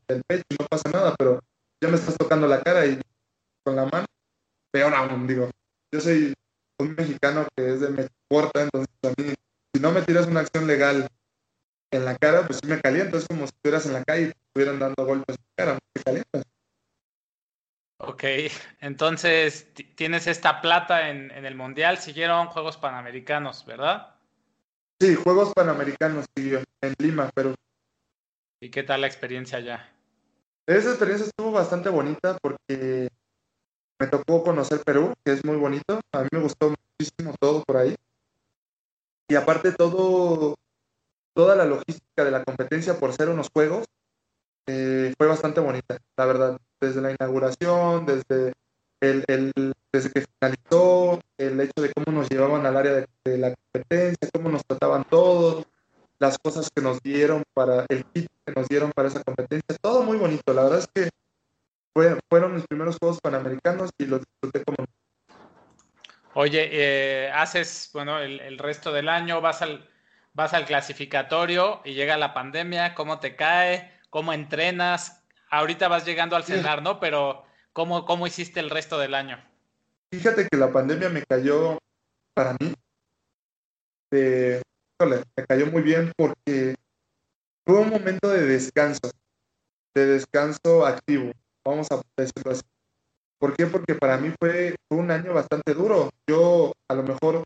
del pecho no pasa nada, pero ya me estás tocando la cara y con la mano, peor aún, digo, yo soy un mexicano que es de me corta, entonces a mí, si no me tiras una acción legal en la cara, pues sí me caliento. Es como si estuvieras en la calle y te estuvieran dando golpes en la cara, me calientas. Ok, entonces tienes esta plata en, el Mundial, siguieron Juegos Panamericanos, ¿verdad? Sí, Juegos Panamericanos siguió en Lima, Perú. ¿Y qué tal la experiencia allá? Esa experiencia estuvo bastante bonita porque me tocó conocer Perú, que es muy bonito. A mí me gustó muchísimo todo por ahí. Y aparte todo toda la logística de la competencia por ser unos juegos eh, fue bastante bonita, la verdad. Desde la inauguración, desde, el, desde que finalizó, el hecho de cómo nos llevaban al área de, la competencia, cómo nos trataban todos, las cosas que nos dieron para el kit que nos dieron para esa competencia, todo muy bonito. La verdad es que fueron mis primeros Juegos Panamericanos y los disfruté como... Oye, eh, haces, bueno, el, el resto del año, vas al vas al clasificatorio y llega la pandemia, ¿cómo te cae? ¿Cómo entrenas? Ahorita vas llegando al cenar, ¿no? Pero ¿cómo, ¿cómo hiciste el resto del año? Fíjate que la pandemia me cayó para mí. me cayó muy bien porque fue un momento de descanso. de descanso activo, vamos a decirlo así. ¿Por qué? Porque para mí fue, un año bastante duro. Yo a lo mejor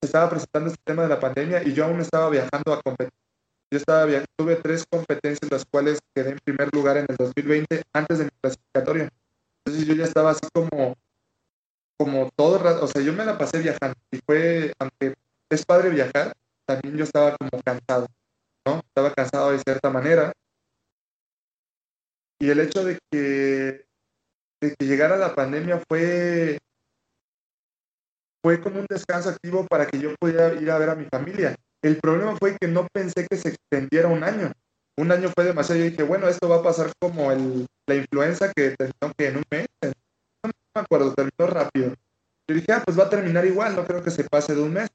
estaba presentando este tema de la pandemia y yo aún estaba viajando a competir. Yo estaba tuve tres competencias las cuales quedé en primer lugar en el 2020 antes de mi clasificatorio. Entonces yo ya estaba así como, como todo, o sea, yo me la pasé viajando y fue, aunque es padre viajar, también yo estaba como cansado, ¿no? Estaba cansado de cierta manera. Y el hecho de que de que llegara la pandemia fue, fue como un descanso activo para que yo pudiera ir a ver a mi familia. El problema fue que no pensé que se extendiera un año. Un año fue demasiado. Yo dije, bueno, esto va a pasar como el, la influenza que terminó que en un mes. No me acuerdo, terminó rápido. Yo dije, ah, pues va a terminar igual, no creo que se pase de un mes.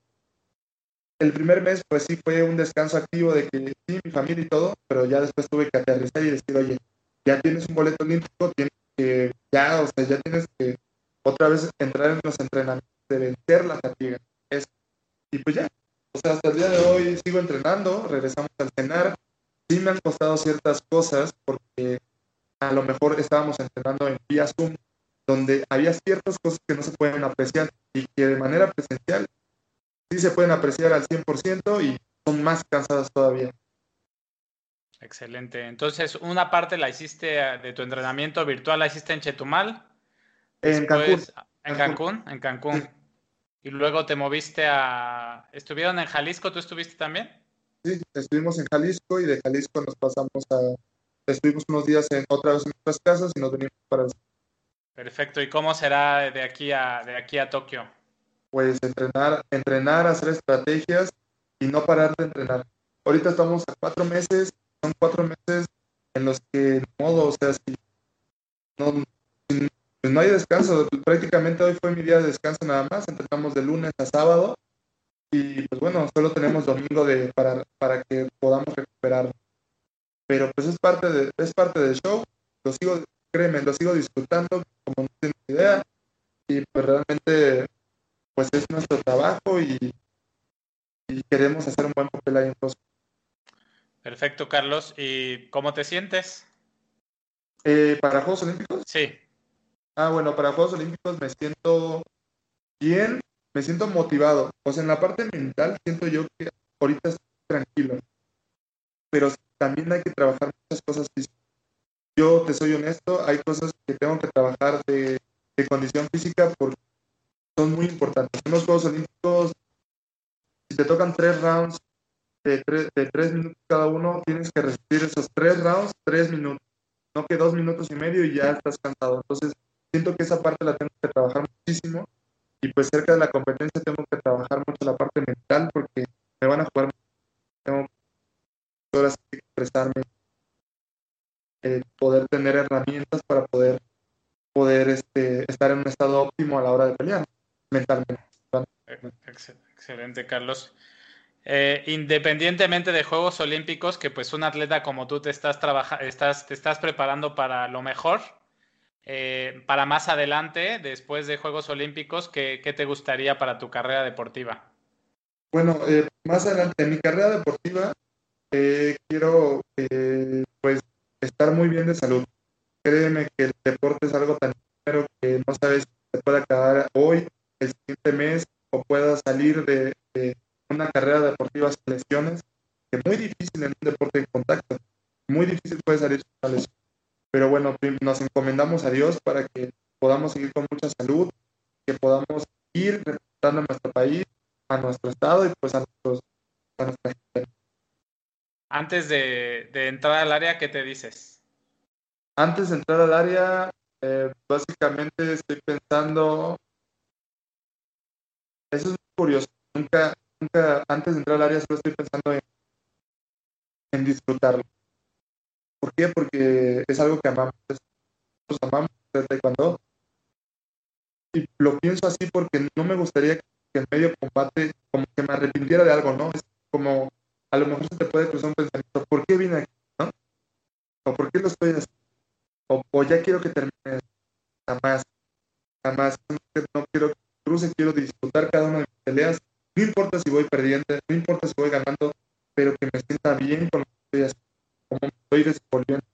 El primer mes, pues sí fue un descanso activo de que sí, mi familia y todo, pero ya después tuve que aterrizar y decir, oye, ya tienes un boleto olímpico, tienes que ya, o sea, ya tienes que otra vez entrar en los entrenamientos de vencer la fatiga. y pues ya, o sea, hasta el día de hoy sigo entrenando, regresamos al cenar. Sí me han costado ciertas cosas porque a lo mejor estábamos entrenando en vía Zoom, donde había ciertas cosas que no se pueden apreciar y que de manera presencial sí se pueden apreciar al 100% y son más cansadas todavía. Excelente. Entonces, una parte la hiciste eh, de tu entrenamiento virtual, la hiciste en Chetumal. En Cancún. En Cancún, en Cancún. Y luego te moviste a... ¿Estuvieron en Jalisco? ¿Tú estuviste también? Sí, estuvimos en Jalisco y de Jalisco nos pasamos a... Estuvimos unos días en otra vez en nuestras casas y nos venimos para... Perfecto. ¿Y cómo será de aquí a, de aquí a Tokio? Pues entrenar, entrenar, hacer estrategias y no parar de entrenar. Ahorita estamos a cuatro meses son cuatro meses en los que, modo, o sea, si no, pues no hay descanso, prácticamente hoy fue mi día de descanso nada más, entrenamos de lunes a sábado y pues bueno, solo tenemos domingo de, para, para que podamos recuperar. Pero pues es parte, de, es parte del show, lo sigo, créeme, lo sigo disfrutando como no tienes idea y pues realmente pues es nuestro trabajo y, y queremos hacer un buen papel ahí en Tosco. Perfecto, Carlos. ¿Y cómo te sientes? Eh, ¿Para Juegos Olímpicos? Sí. Ah, bueno, para Juegos Olímpicos me siento bien, me siento motivado. O sea, en la parte mental siento yo que ahorita estoy tranquilo, pero también hay que trabajar muchas cosas físicas. Yo te soy honesto, hay cosas que tengo que trabajar de, de condición física porque son muy importantes. En los Juegos Olímpicos, si te tocan tres rounds de tres, minutos cada uno, tienes que resistir esos tres rounds, tres minutos, no que dos minutos y medio y ya estás cansado. Entonces, siento que esa parte la tengo que trabajar muchísimo y pues cerca de la competencia tengo que trabajar mucho la parte mental porque me van a jugar, tengo horas que expresarme, eh, poder tener herramientas para poder poder este, estar en un estado óptimo a la hora de pelear mentalmente. Excelente, Carlos. Eh, independientemente de Juegos Olímpicos, que pues un atleta como tú te estás, estás, te estás preparando para lo mejor, eh, para más adelante, después de Juegos Olímpicos, ¿qué, te gustaría para tu carrera deportiva? Bueno, eh, más adelante, en mi carrera deportiva, quiero pues estar muy bien de salud. Créeme que el deporte es algo tan pero que no sabes si te puede acabar hoy, el siguiente mes, o pueda salir de una carrera deportiva sin lesiones, que es muy difícil en un deporte de contacto, muy difícil puede salir sin lesión. Pero bueno, nos encomendamos a Dios para que podamos seguir con mucha salud, que podamos ir representando a nuestro país, a nuestro estado y pues a, nuestros, a nuestra gente. Antes de, entrar al área, ¿qué te dices? Antes de entrar al área, eh, básicamente estoy pensando, eso es curioso, nunca, antes de entrar al área, solo estoy pensando en, disfrutarlo. ¿Por qué? Porque es algo que amamos. Nosotros amamos el taekwondo. Y lo pienso así porque no me gustaría que en medio combate como que me arrepintiera de algo, ¿no? Es como, a lo mejor se te puede cruzar un pensamiento, ¿por qué vine aquí? ¿no? ¿O por qué lo estoy haciendo? O, ya quiero que termine. Jamás, jamás. No quiero que cruce, quiero disfrutar cada una de mis peleas no importa si voy perdiendo, no importa si voy ganando, pero que me sienta bien con lo que estoy haciendo, como me estoy desenvolviendo.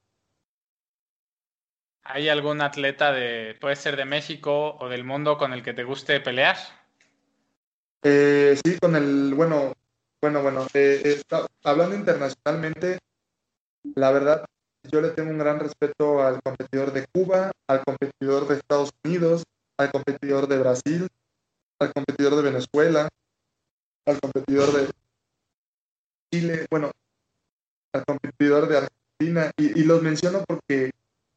¿Hay algún atleta de, puede ser de México o del mundo con el que te guste pelear? Eh, sí, con el, bueno, bueno, bueno, eh, hablando internacionalmente, la verdad, yo le tengo un gran respeto al competidor de Cuba, al competidor de Estados Unidos, al competidor de Brasil, al competidor de Venezuela, al competidor de Chile, bueno, al competidor de Argentina, y, los menciono porque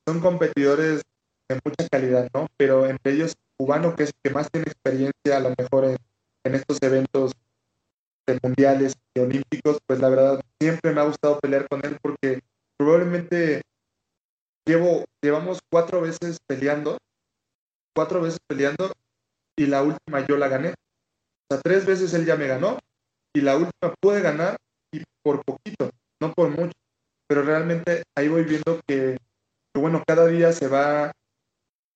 son competidores de mucha calidad, ¿no? Pero entre ellos, cubano, que es el que más tiene experiencia a lo mejor en, en estos eventos de mundiales y olímpicos, pues la verdad siempre me ha gustado pelear con él porque probablemente llevo, llevamos cuatro veces peleando, cuatro veces peleando y la última yo la gané. O sea, tres veces él ya me ganó y la última pude ganar y por poquito, no por mucho. Pero realmente ahí voy viendo que, bueno, cada día se va,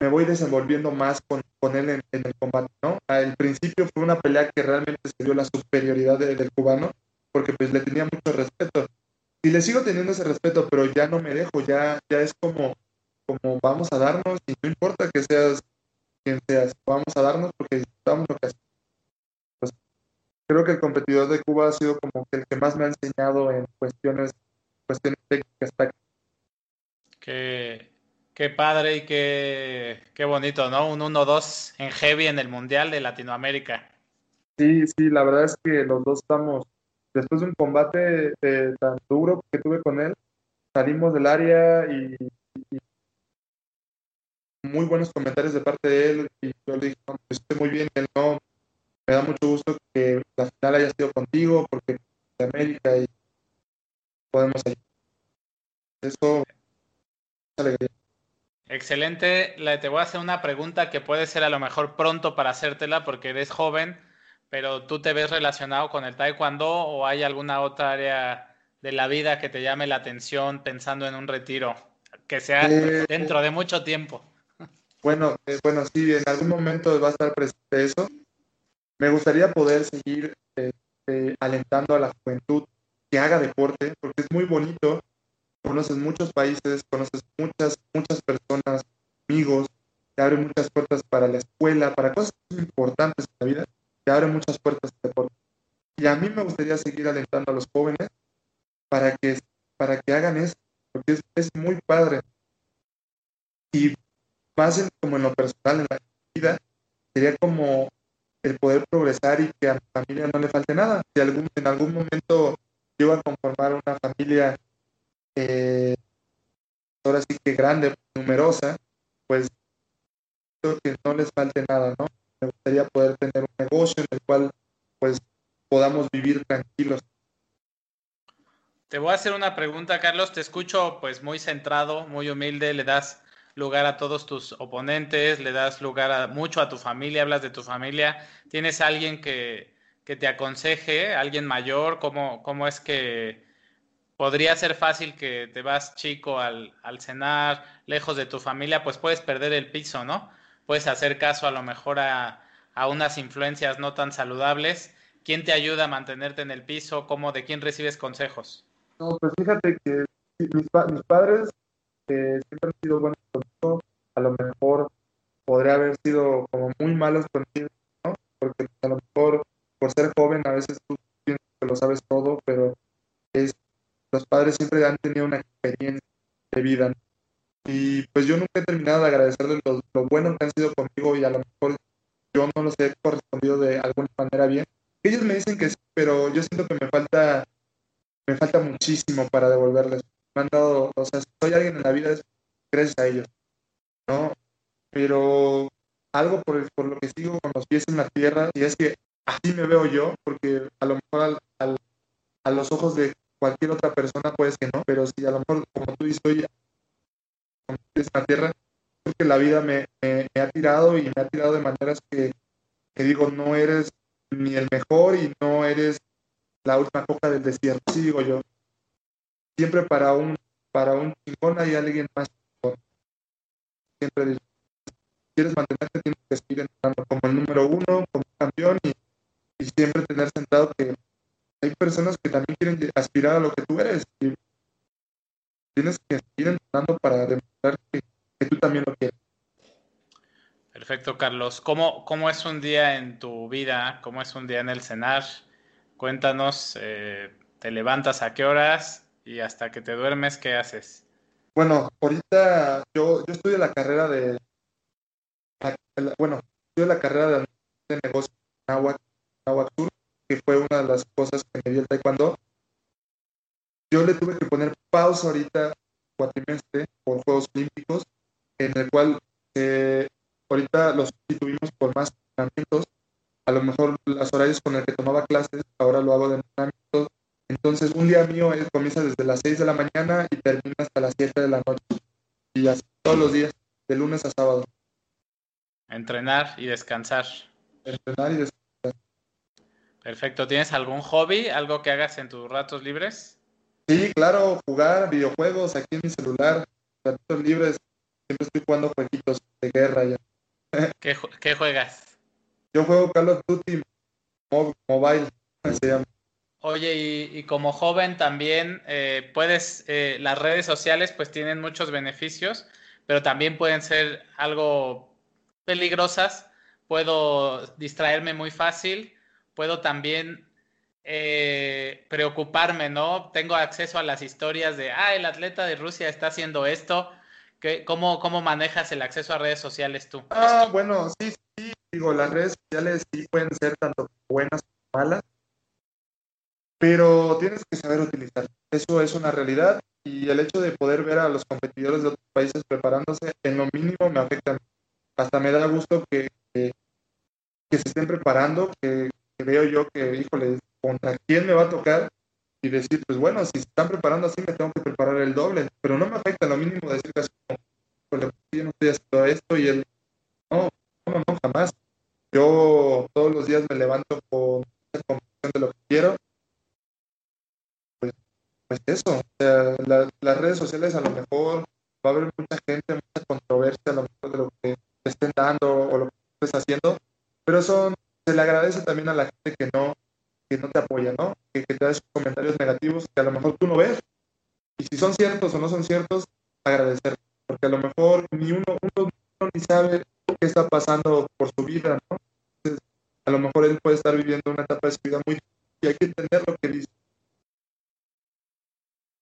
me voy desenvolviendo más con, con él en, el combate, ¿no? Al principio fue una pelea que realmente se dio la superioridad del cubano, porque pues le tenía mucho respeto. Y le sigo teniendo ese respeto, pero ya no me dejo, ya, ya es como, como vamos a darnos y no importa que seas quien seas, vamos a darnos porque disfrutamos lo que hacemos. Pues, creo que el competidor de Cuba ha sido como el que más me ha enseñado en cuestiones, cuestiones técnicas. Qué, qué padre y qué, qué bonito, ¿no? Un 1-2 en heavy en el Mundial de Latinoamérica. Sí, sí, la verdad es que los dos estamos, después de un combate eh, tan duro que tuve con él, salimos del área y muy buenos comentarios de parte de él y yo le dije, no, estoy muy bien, él no, me da mucho gusto que la final haya sido contigo porque de América y podemos ayudar. Eso alegría. Excelente. te voy a hacer una pregunta que puede ser a lo mejor pronto para hacértela porque eres joven, pero tú te ves relacionado con el taekwondo o hay alguna otra área de la vida que te llame la atención pensando en un retiro que sea eh, dentro de mucho tiempo. Bueno, eh, bueno, sí, en algún momento va a estar presente eso. Me gustaría poder seguir este, alentando a la juventud que haga deporte, porque es muy bonito. Conoces muchos países, conoces muchas, muchas personas, amigos, te abre muchas puertas para la escuela, para cosas importantes en la vida, te abre muchas puertas de deporte. Y a mí me gustaría seguir alentando a los jóvenes para que, para que hagan eso, porque es, es muy padre. Y más como en lo personal, en la vida, sería como el poder progresar y que a mi familia no le falte nada. Si algún, en algún momento yo a conformar una familia, eh, ahora sí que grande, numerosa, pues creo que no les falte nada, ¿no? Me gustaría poder tener un negocio en el cual pues podamos vivir tranquilos. Te voy a hacer una pregunta, Carlos. Te escucho pues muy centrado, muy humilde, le das lugar a todos tus oponentes, le das lugar a, mucho a tu familia, hablas de tu familia, tienes alguien que, que te aconseje, alguien mayor, ¿cómo, cómo es que podría ser fácil que te vas chico al, al cenar, lejos de tu familia, pues puedes perder el piso, ¿no? Puedes hacer caso a lo mejor a, a unas influencias no tan saludables. ¿Quién te ayuda a mantenerte en el piso? ¿Cómo, ¿De quién recibes consejos? No, pues fíjate que mis, mis padres que siempre han sido buenos conmigo, a lo mejor podría haber sido como muy malos conmigo, ¿no? Porque a lo mejor por ser joven a veces tú piensas que lo sabes todo, pero los padres siempre han tenido una experiencia de vida. Y pues yo nunca he terminado de agradecerles lo, lo bueno que han sido conmigo y a lo mejor yo no los he correspondido de alguna manera bien. Ellos me dicen que sí, pero yo siento que me falta, me falta muchísimo para devolverles me han dado, o sea, soy alguien en la vida es gracias a ellos, ¿no? Pero algo por, por lo que sigo con los pies en la tierra, y es que así me veo yo, porque a lo mejor al, a los ojos de cualquier otra persona puede que no, pero si a lo mejor como tú dices, oye, con en la tierra, creo que la vida me, me, ha tirado y me ha tirado de maneras que, que digo, no eres ni el mejor y no eres la última coca del desierto, sí digo yo siempre para un para un chingón hay alguien más chingón. Siempre si quieres mantenerte tienes que seguir entrando como el número uno, como campeón y, siempre tener sentado que hay personas que también quieren aspirar a lo que tú eres y tienes que seguir entrenando para demostrar que, tú también lo quieras. Perfecto, Carlos. ¿Cómo, ¿Cómo es un día en tu vida? ¿Cómo es un día en el cenar? Cuéntanos, eh, ¿te levantas a qué horas y hasta que te duermes, qué haces? Bueno, ahorita yo, yo estudio la carrera de, bueno, estudio la carrera de, negocio en Aguac, Sur, que fue una de las cosas que me dio el taekwondo. Yo le tuve que poner pausa ahorita cuatrimestre por Juegos Olímpicos, en el cual eh, ahorita los sustituimos por más entrenamientos. A lo mejor los horarios con el que tomaba clases, ahora lo hago de entrenamientos. Entonces, un día mío comienza desde las 6 de la mañana y termina hasta las 7 de la noche. Y así todos los días, de lunes a sábado. Entrenar y descansar. Entrenar y descansar. Perfecto. ¿Tienes algún hobby, algo que hagas en tus ratos libres? Sí, claro, jugar videojuegos aquí en mi celular. Ratos libres, siempre estoy jugando jueguitos de guerra ya. ¿Qué, juegas? Yo juego Call of Duty Mobile, se llama. Oye, y, como joven también eh, puedes, eh, las redes sociales pues tienen muchos beneficios, pero también pueden ser algo peligrosas. Puedo distraerme muy fácil, puedo también eh, preocuparme, ¿no? Tengo acceso a las historias de, ah, el atleta de Rusia está haciendo esto, cómo, ¿Cómo manejas el acceso a redes sociales tú? Ah, bueno, sí, sí, digo, las redes sociales sí pueden ser tanto buenas como malas, pero tienes que saber utilizar. Eso es una realidad y el hecho de poder ver a los competidores de otros países preparándose, en lo mínimo me afecta. Hasta me da gusto que, que, se estén preparando, que, veo yo que, híjole, contra quién me va a tocar y decir, pues bueno, si se están preparando así, me tengo que preparar el doble, pero no me afecta lo mínimo decir que como, yo no estoy haciendo esto y él, no, no, no, jamás. Yo todos los días me levanto con la convicción de lo que quiero. Pues, eso, o sea, las redes sociales a lo mejor va a haber mucha gente, mucha controversia a lo mejor de lo que estén dando o lo que estés haciendo, pero eso se le agradece también a la gente que no que no te apoya, ¿no? Que, te da esos comentarios negativos que a lo mejor tú no ves. Y si son ciertos o no son ciertos, agradecer. Porque a lo mejor ni uno, uno, ni sabe qué está pasando por su vida, ¿no? Entonces, a lo mejor él puede estar viviendo una etapa de su vida muy y hay que entender lo que dice.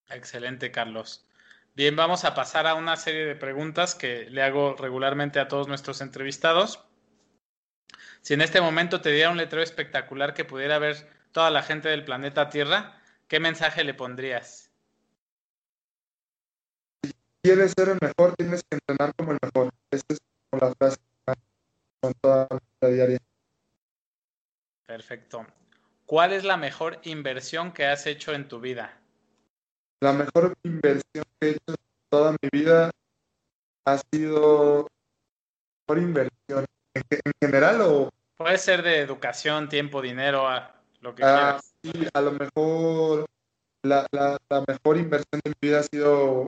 Excelente, Carlos. Bien, vamos a pasar a una serie de preguntas que le hago regularmente a todos nuestros entrevistados. Si en este momento te diera un letrero espectacular que pudiera ver toda la gente del planeta Tierra, ¿qué mensaje le pondrías? Si quieres ser el mejor, tienes que entrenar como el mejor. Esa es como la frase con toda la diaria. Perfecto. ¿Cuál es la mejor inversión que has hecho en tu vida? La mejor inversión que he hecho en toda mi vida ha sido por inversión. ¿En, general o...? Puede ser de educación, tiempo, dinero, lo que ah, Sí, a lo mejor la, la, mejor inversión de mi vida ha sido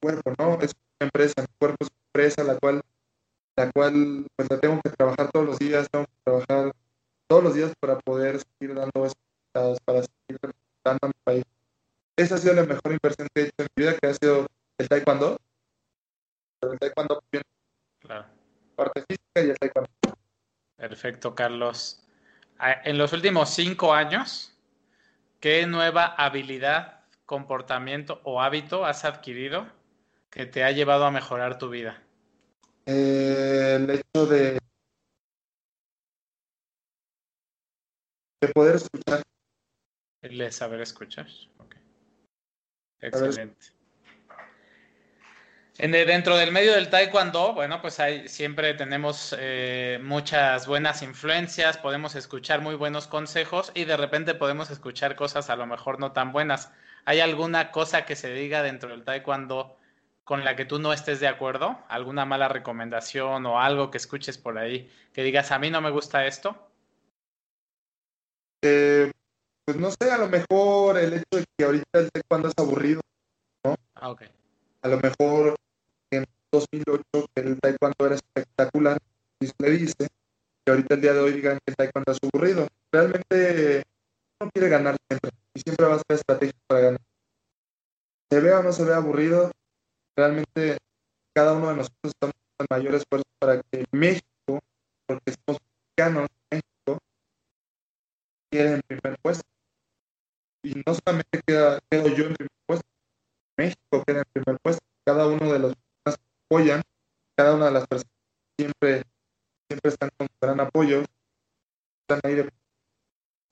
cuerpo, ¿no? Es una empresa, mi cuerpo es una empresa la cual, la cual pues la tengo que trabajar todos los días, tengo que trabajar todos los días para poder seguir dando resultados, para seguir representando a mi país. Esa ha sido la mejor inversión que he hecho en mi vida, que ha sido el taekwondo. El taekwondo. Claro. Parte física y el taekwondo. Perfecto, Carlos. Ah, en los últimos cinco años, ¿qué nueva habilidad, comportamiento o hábito has adquirido que te ha llevado a mejorar tu vida? Eh, el hecho de, de poder escuchar. El de saber escuchar. Excelente. En, dentro del medio del taekwondo, bueno, pues hay, siempre tenemos eh, muchas buenas influencias, podemos escuchar muy buenos consejos y de repente podemos escuchar cosas a lo mejor no tan buenas. ¿Hay alguna cosa que se diga dentro del taekwondo con la que tú no estés de acuerdo? ¿Alguna mala recomendación o algo que escuches por ahí que digas, a mí no me gusta esto? Eh, pues no sé, a lo mejor el hecho de que ahorita el taekwondo es aburrido, ¿no? Ah, ok. A lo mejor 2008 que el taekwondo era espectacular y se le dice que ahorita el día de hoy digan que el taekwondo es aburrido. Realmente no quiere ganar siempre y siempre va a ser estrategia para ganar. Se vea o no se vea aburrido, realmente cada uno de nosotros estamos haciendo el mayor esfuerzo para que México, porque somos mexicanos, México, quede en primer puesto. Y no solamente queda, quedo yo en primer puesto, México queda en primer puesto. Cada uno de los que apoyan, cada una de las personas siempre, siempre están con gran apoyo, están ahí de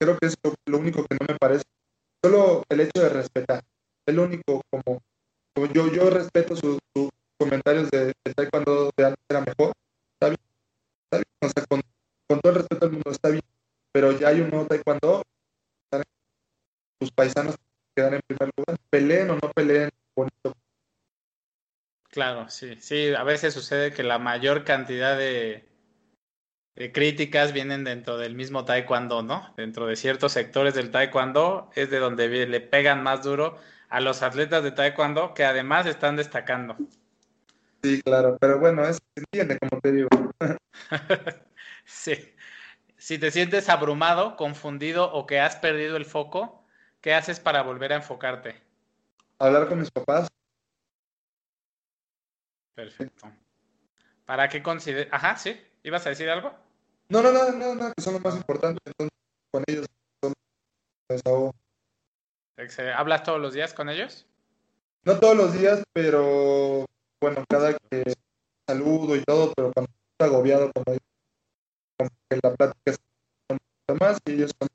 creo que es lo, único que no me parece. Solo el hecho de respetar. Es lo único como, como yo, yo respeto sus comentarios de, de, taekwondo de antes era mejor. Está bien. Está bien. O sea, con, con, todo el respeto del mundo está bien. Pero ya hay un nuevo taekwondo. Sus paisanos quedan en primer lugar. Peleen o no peleen. Bonito. Claro, sí, sí, a veces sucede que la mayor cantidad de, críticas vienen dentro del mismo taekwondo, ¿no? Dentro de ciertos sectores del taekwondo es de donde le pegan más duro a los atletas de taekwondo que además están destacando. Sí, claro, pero bueno, es entiende como te digo. sí. Si te sientes abrumado, confundido o que has perdido el foco, ¿qué haces para volver a enfocarte? Hablar con mis papás. Perfecto. ¿Para qué consideras? Ajá, sí. ¿Ibas a decir algo? No, no, no, no, no, que son lo más importante. Entonces, con ellos son desahogo. ¿Hablas todos los días con ellos? No todos los días, pero bueno, cada que saludo y todo, pero cuando estoy agobiado, como, como que la plática es más y ellos son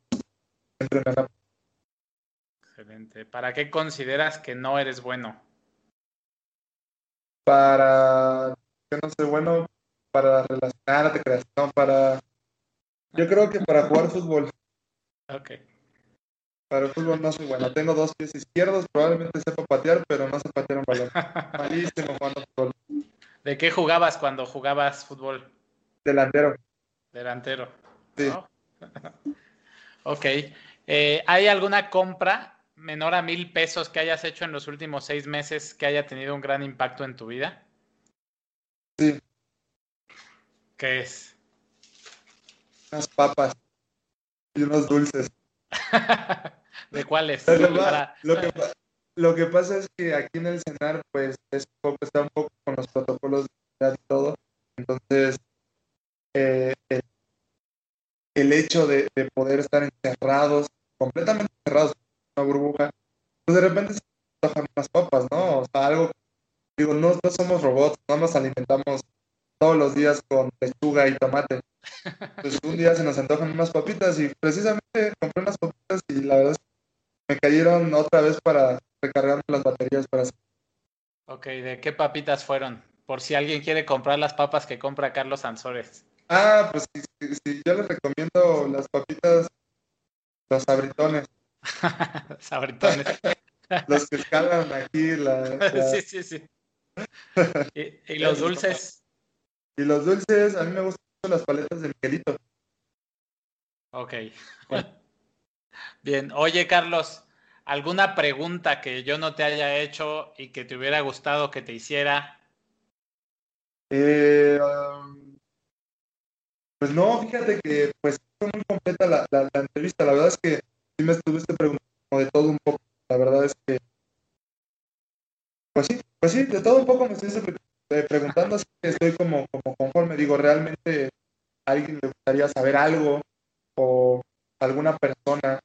Excelente. ¿Para qué consideras que no eres bueno? Para que no soy bueno, para relacionarte, creación, para... Yo creo que para jugar fútbol. Ok. Para el fútbol no soy bueno. Tengo dos pies izquierdos, probablemente sepa patear, pero no sé patear un balón. Malísimo jugando fútbol. ¿De qué jugabas cuando jugabas fútbol? Delantero. Delantero. Sí. ok. Eh, ¿Hay alguna compra menor a mil pesos que hayas hecho en los últimos seis meses que haya tenido un gran impacto en tu vida? Sí. ¿Qué es? Unas papas y unos dulces. ¿De cuáles? Lo, que, pasa es que aquí en el cenar, pues, es poco, está un poco con los protocolos de y todo. Entonces, eh, el, hecho de, poder estar encerrados, completamente encerrados en una burbuja, pues de repente se antojan unas papas, ¿no? O sea, algo, digo, no, no somos robots, no nos alimentamos todos los días con lechuga y tomate. Pues un día se nos antojan unas papitas y precisamente compré unas papitas y la verdad es que me cayeron otra vez para recargar las baterías para Ok, ¿de qué papitas fueron? Por si alguien quiere comprar las papas que compra Carlos Ansores. Ah, pues sí, yo les recomiendo las papitas, los sabritones. sabritones. los que escalan aquí. La, Sí, sí, sí. ¿Y, y los dulces? Y los dulces, a mí me gustan las paletas de Miguelito. Ok. Bien, oye Carlos, ¿alguna pregunta que yo no te haya hecho y que te hubiera gustado que te hiciera? Eh, um, pues no, fíjate que pues fue muy completa la, la, entrevista. La verdad es que sí me estuviste preguntando de todo un poco. La verdad es que pues sí, pues sí, de todo un poco me estuviste eh, preguntando si estoy como, como conforme, digo, realmente a alguien le gustaría saber algo o alguna persona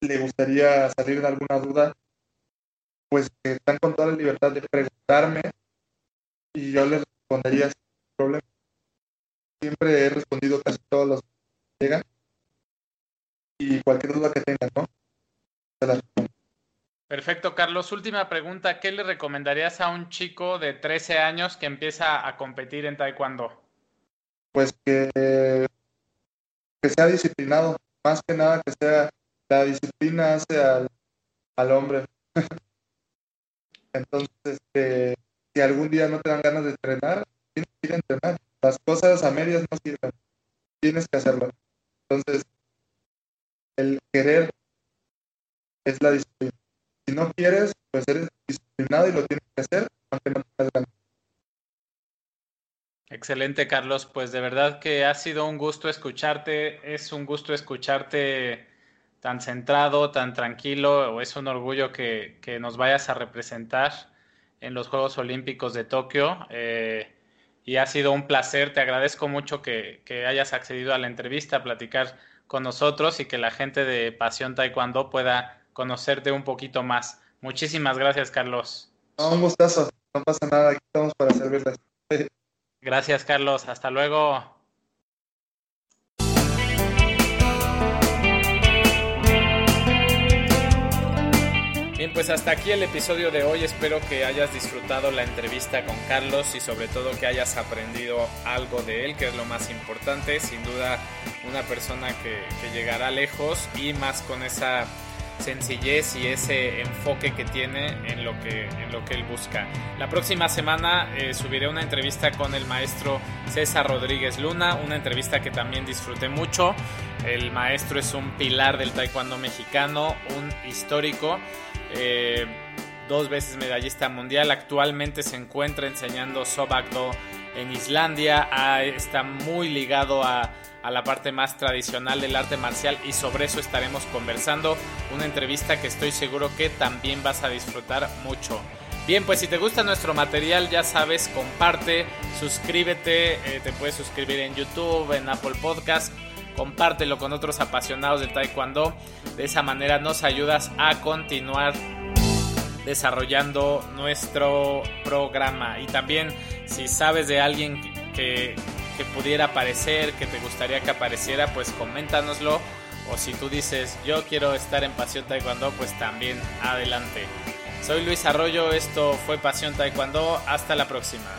le gustaría salir de alguna duda, pues están con toda la libertad de preguntarme y yo les respondería sin problema. Siempre he respondido casi todos los que llegan y cualquier duda que tengan, ¿no? Perfecto, Carlos. Última pregunta. ¿Qué le recomendarías a un chico de 13 años que empieza a competir en Taekwondo? Pues que, que sea disciplinado. Más que nada que sea la disciplina hace al, hombre. Entonces, si algún día no te dan ganas de entrenar, tienes que ir a entrenar. Las cosas a medias no sirven. Tienes que hacerlo. Entonces, el querer es la disciplina si no quieres, pues eres disciplinado y lo tienes que hacer, aunque no. Excelente, Carlos. Pues de verdad que ha sido un gusto escucharte. Es un gusto escucharte tan centrado, tan tranquilo. Es un orgullo que, que nos vayas a representar en los Juegos Olímpicos de Tokio. Eh, y ha sido un placer. Te agradezco mucho que, que, hayas accedido a la entrevista, a platicar con nosotros y que la gente de Pasión Taekwondo pueda conocerte un poquito más. Muchísimas gracias, Carlos. un gustazo. No pasa nada. Aquí estamos para servirles. Gracias, Carlos. Hasta luego. Bien, pues hasta aquí el episodio de hoy. Espero que hayas disfrutado la entrevista con Carlos y sobre todo que hayas aprendido algo de él, que es lo más importante. Sin duda, una persona que, llegará lejos y más con esa sencillez y ese enfoque que tiene en lo que, en lo que él busca. La próxima semana eh, subiré una entrevista con el maestro César Rodríguez Luna, una entrevista que también disfruté mucho. El maestro es un pilar del taekwondo mexicano, un histórico eh, dos veces medallista mundial, actualmente se encuentra enseñando Sobakdo en Islandia, ah, está muy ligado a, la parte más tradicional del arte marcial y sobre eso estaremos conversando, una entrevista que estoy seguro que también vas a disfrutar mucho. Bien, pues si te gusta nuestro material, ya sabes, comparte, suscríbete, eh, te puedes suscribir en YouTube, en Apple Podcast, compártelo con otros apasionados del Taekwondo. De esa manera nos ayudas a continuar desarrollando nuestro programa. Y también si sabes de alguien que, que pudiera aparecer, que te gustaría que apareciera, pues coméntanoslo. O si tú dices, yo quiero estar en Pasión Taekwondo, pues también adelante. Soy Luis Arroyo, esto fue Pasión Taekwondo, hasta la próxima.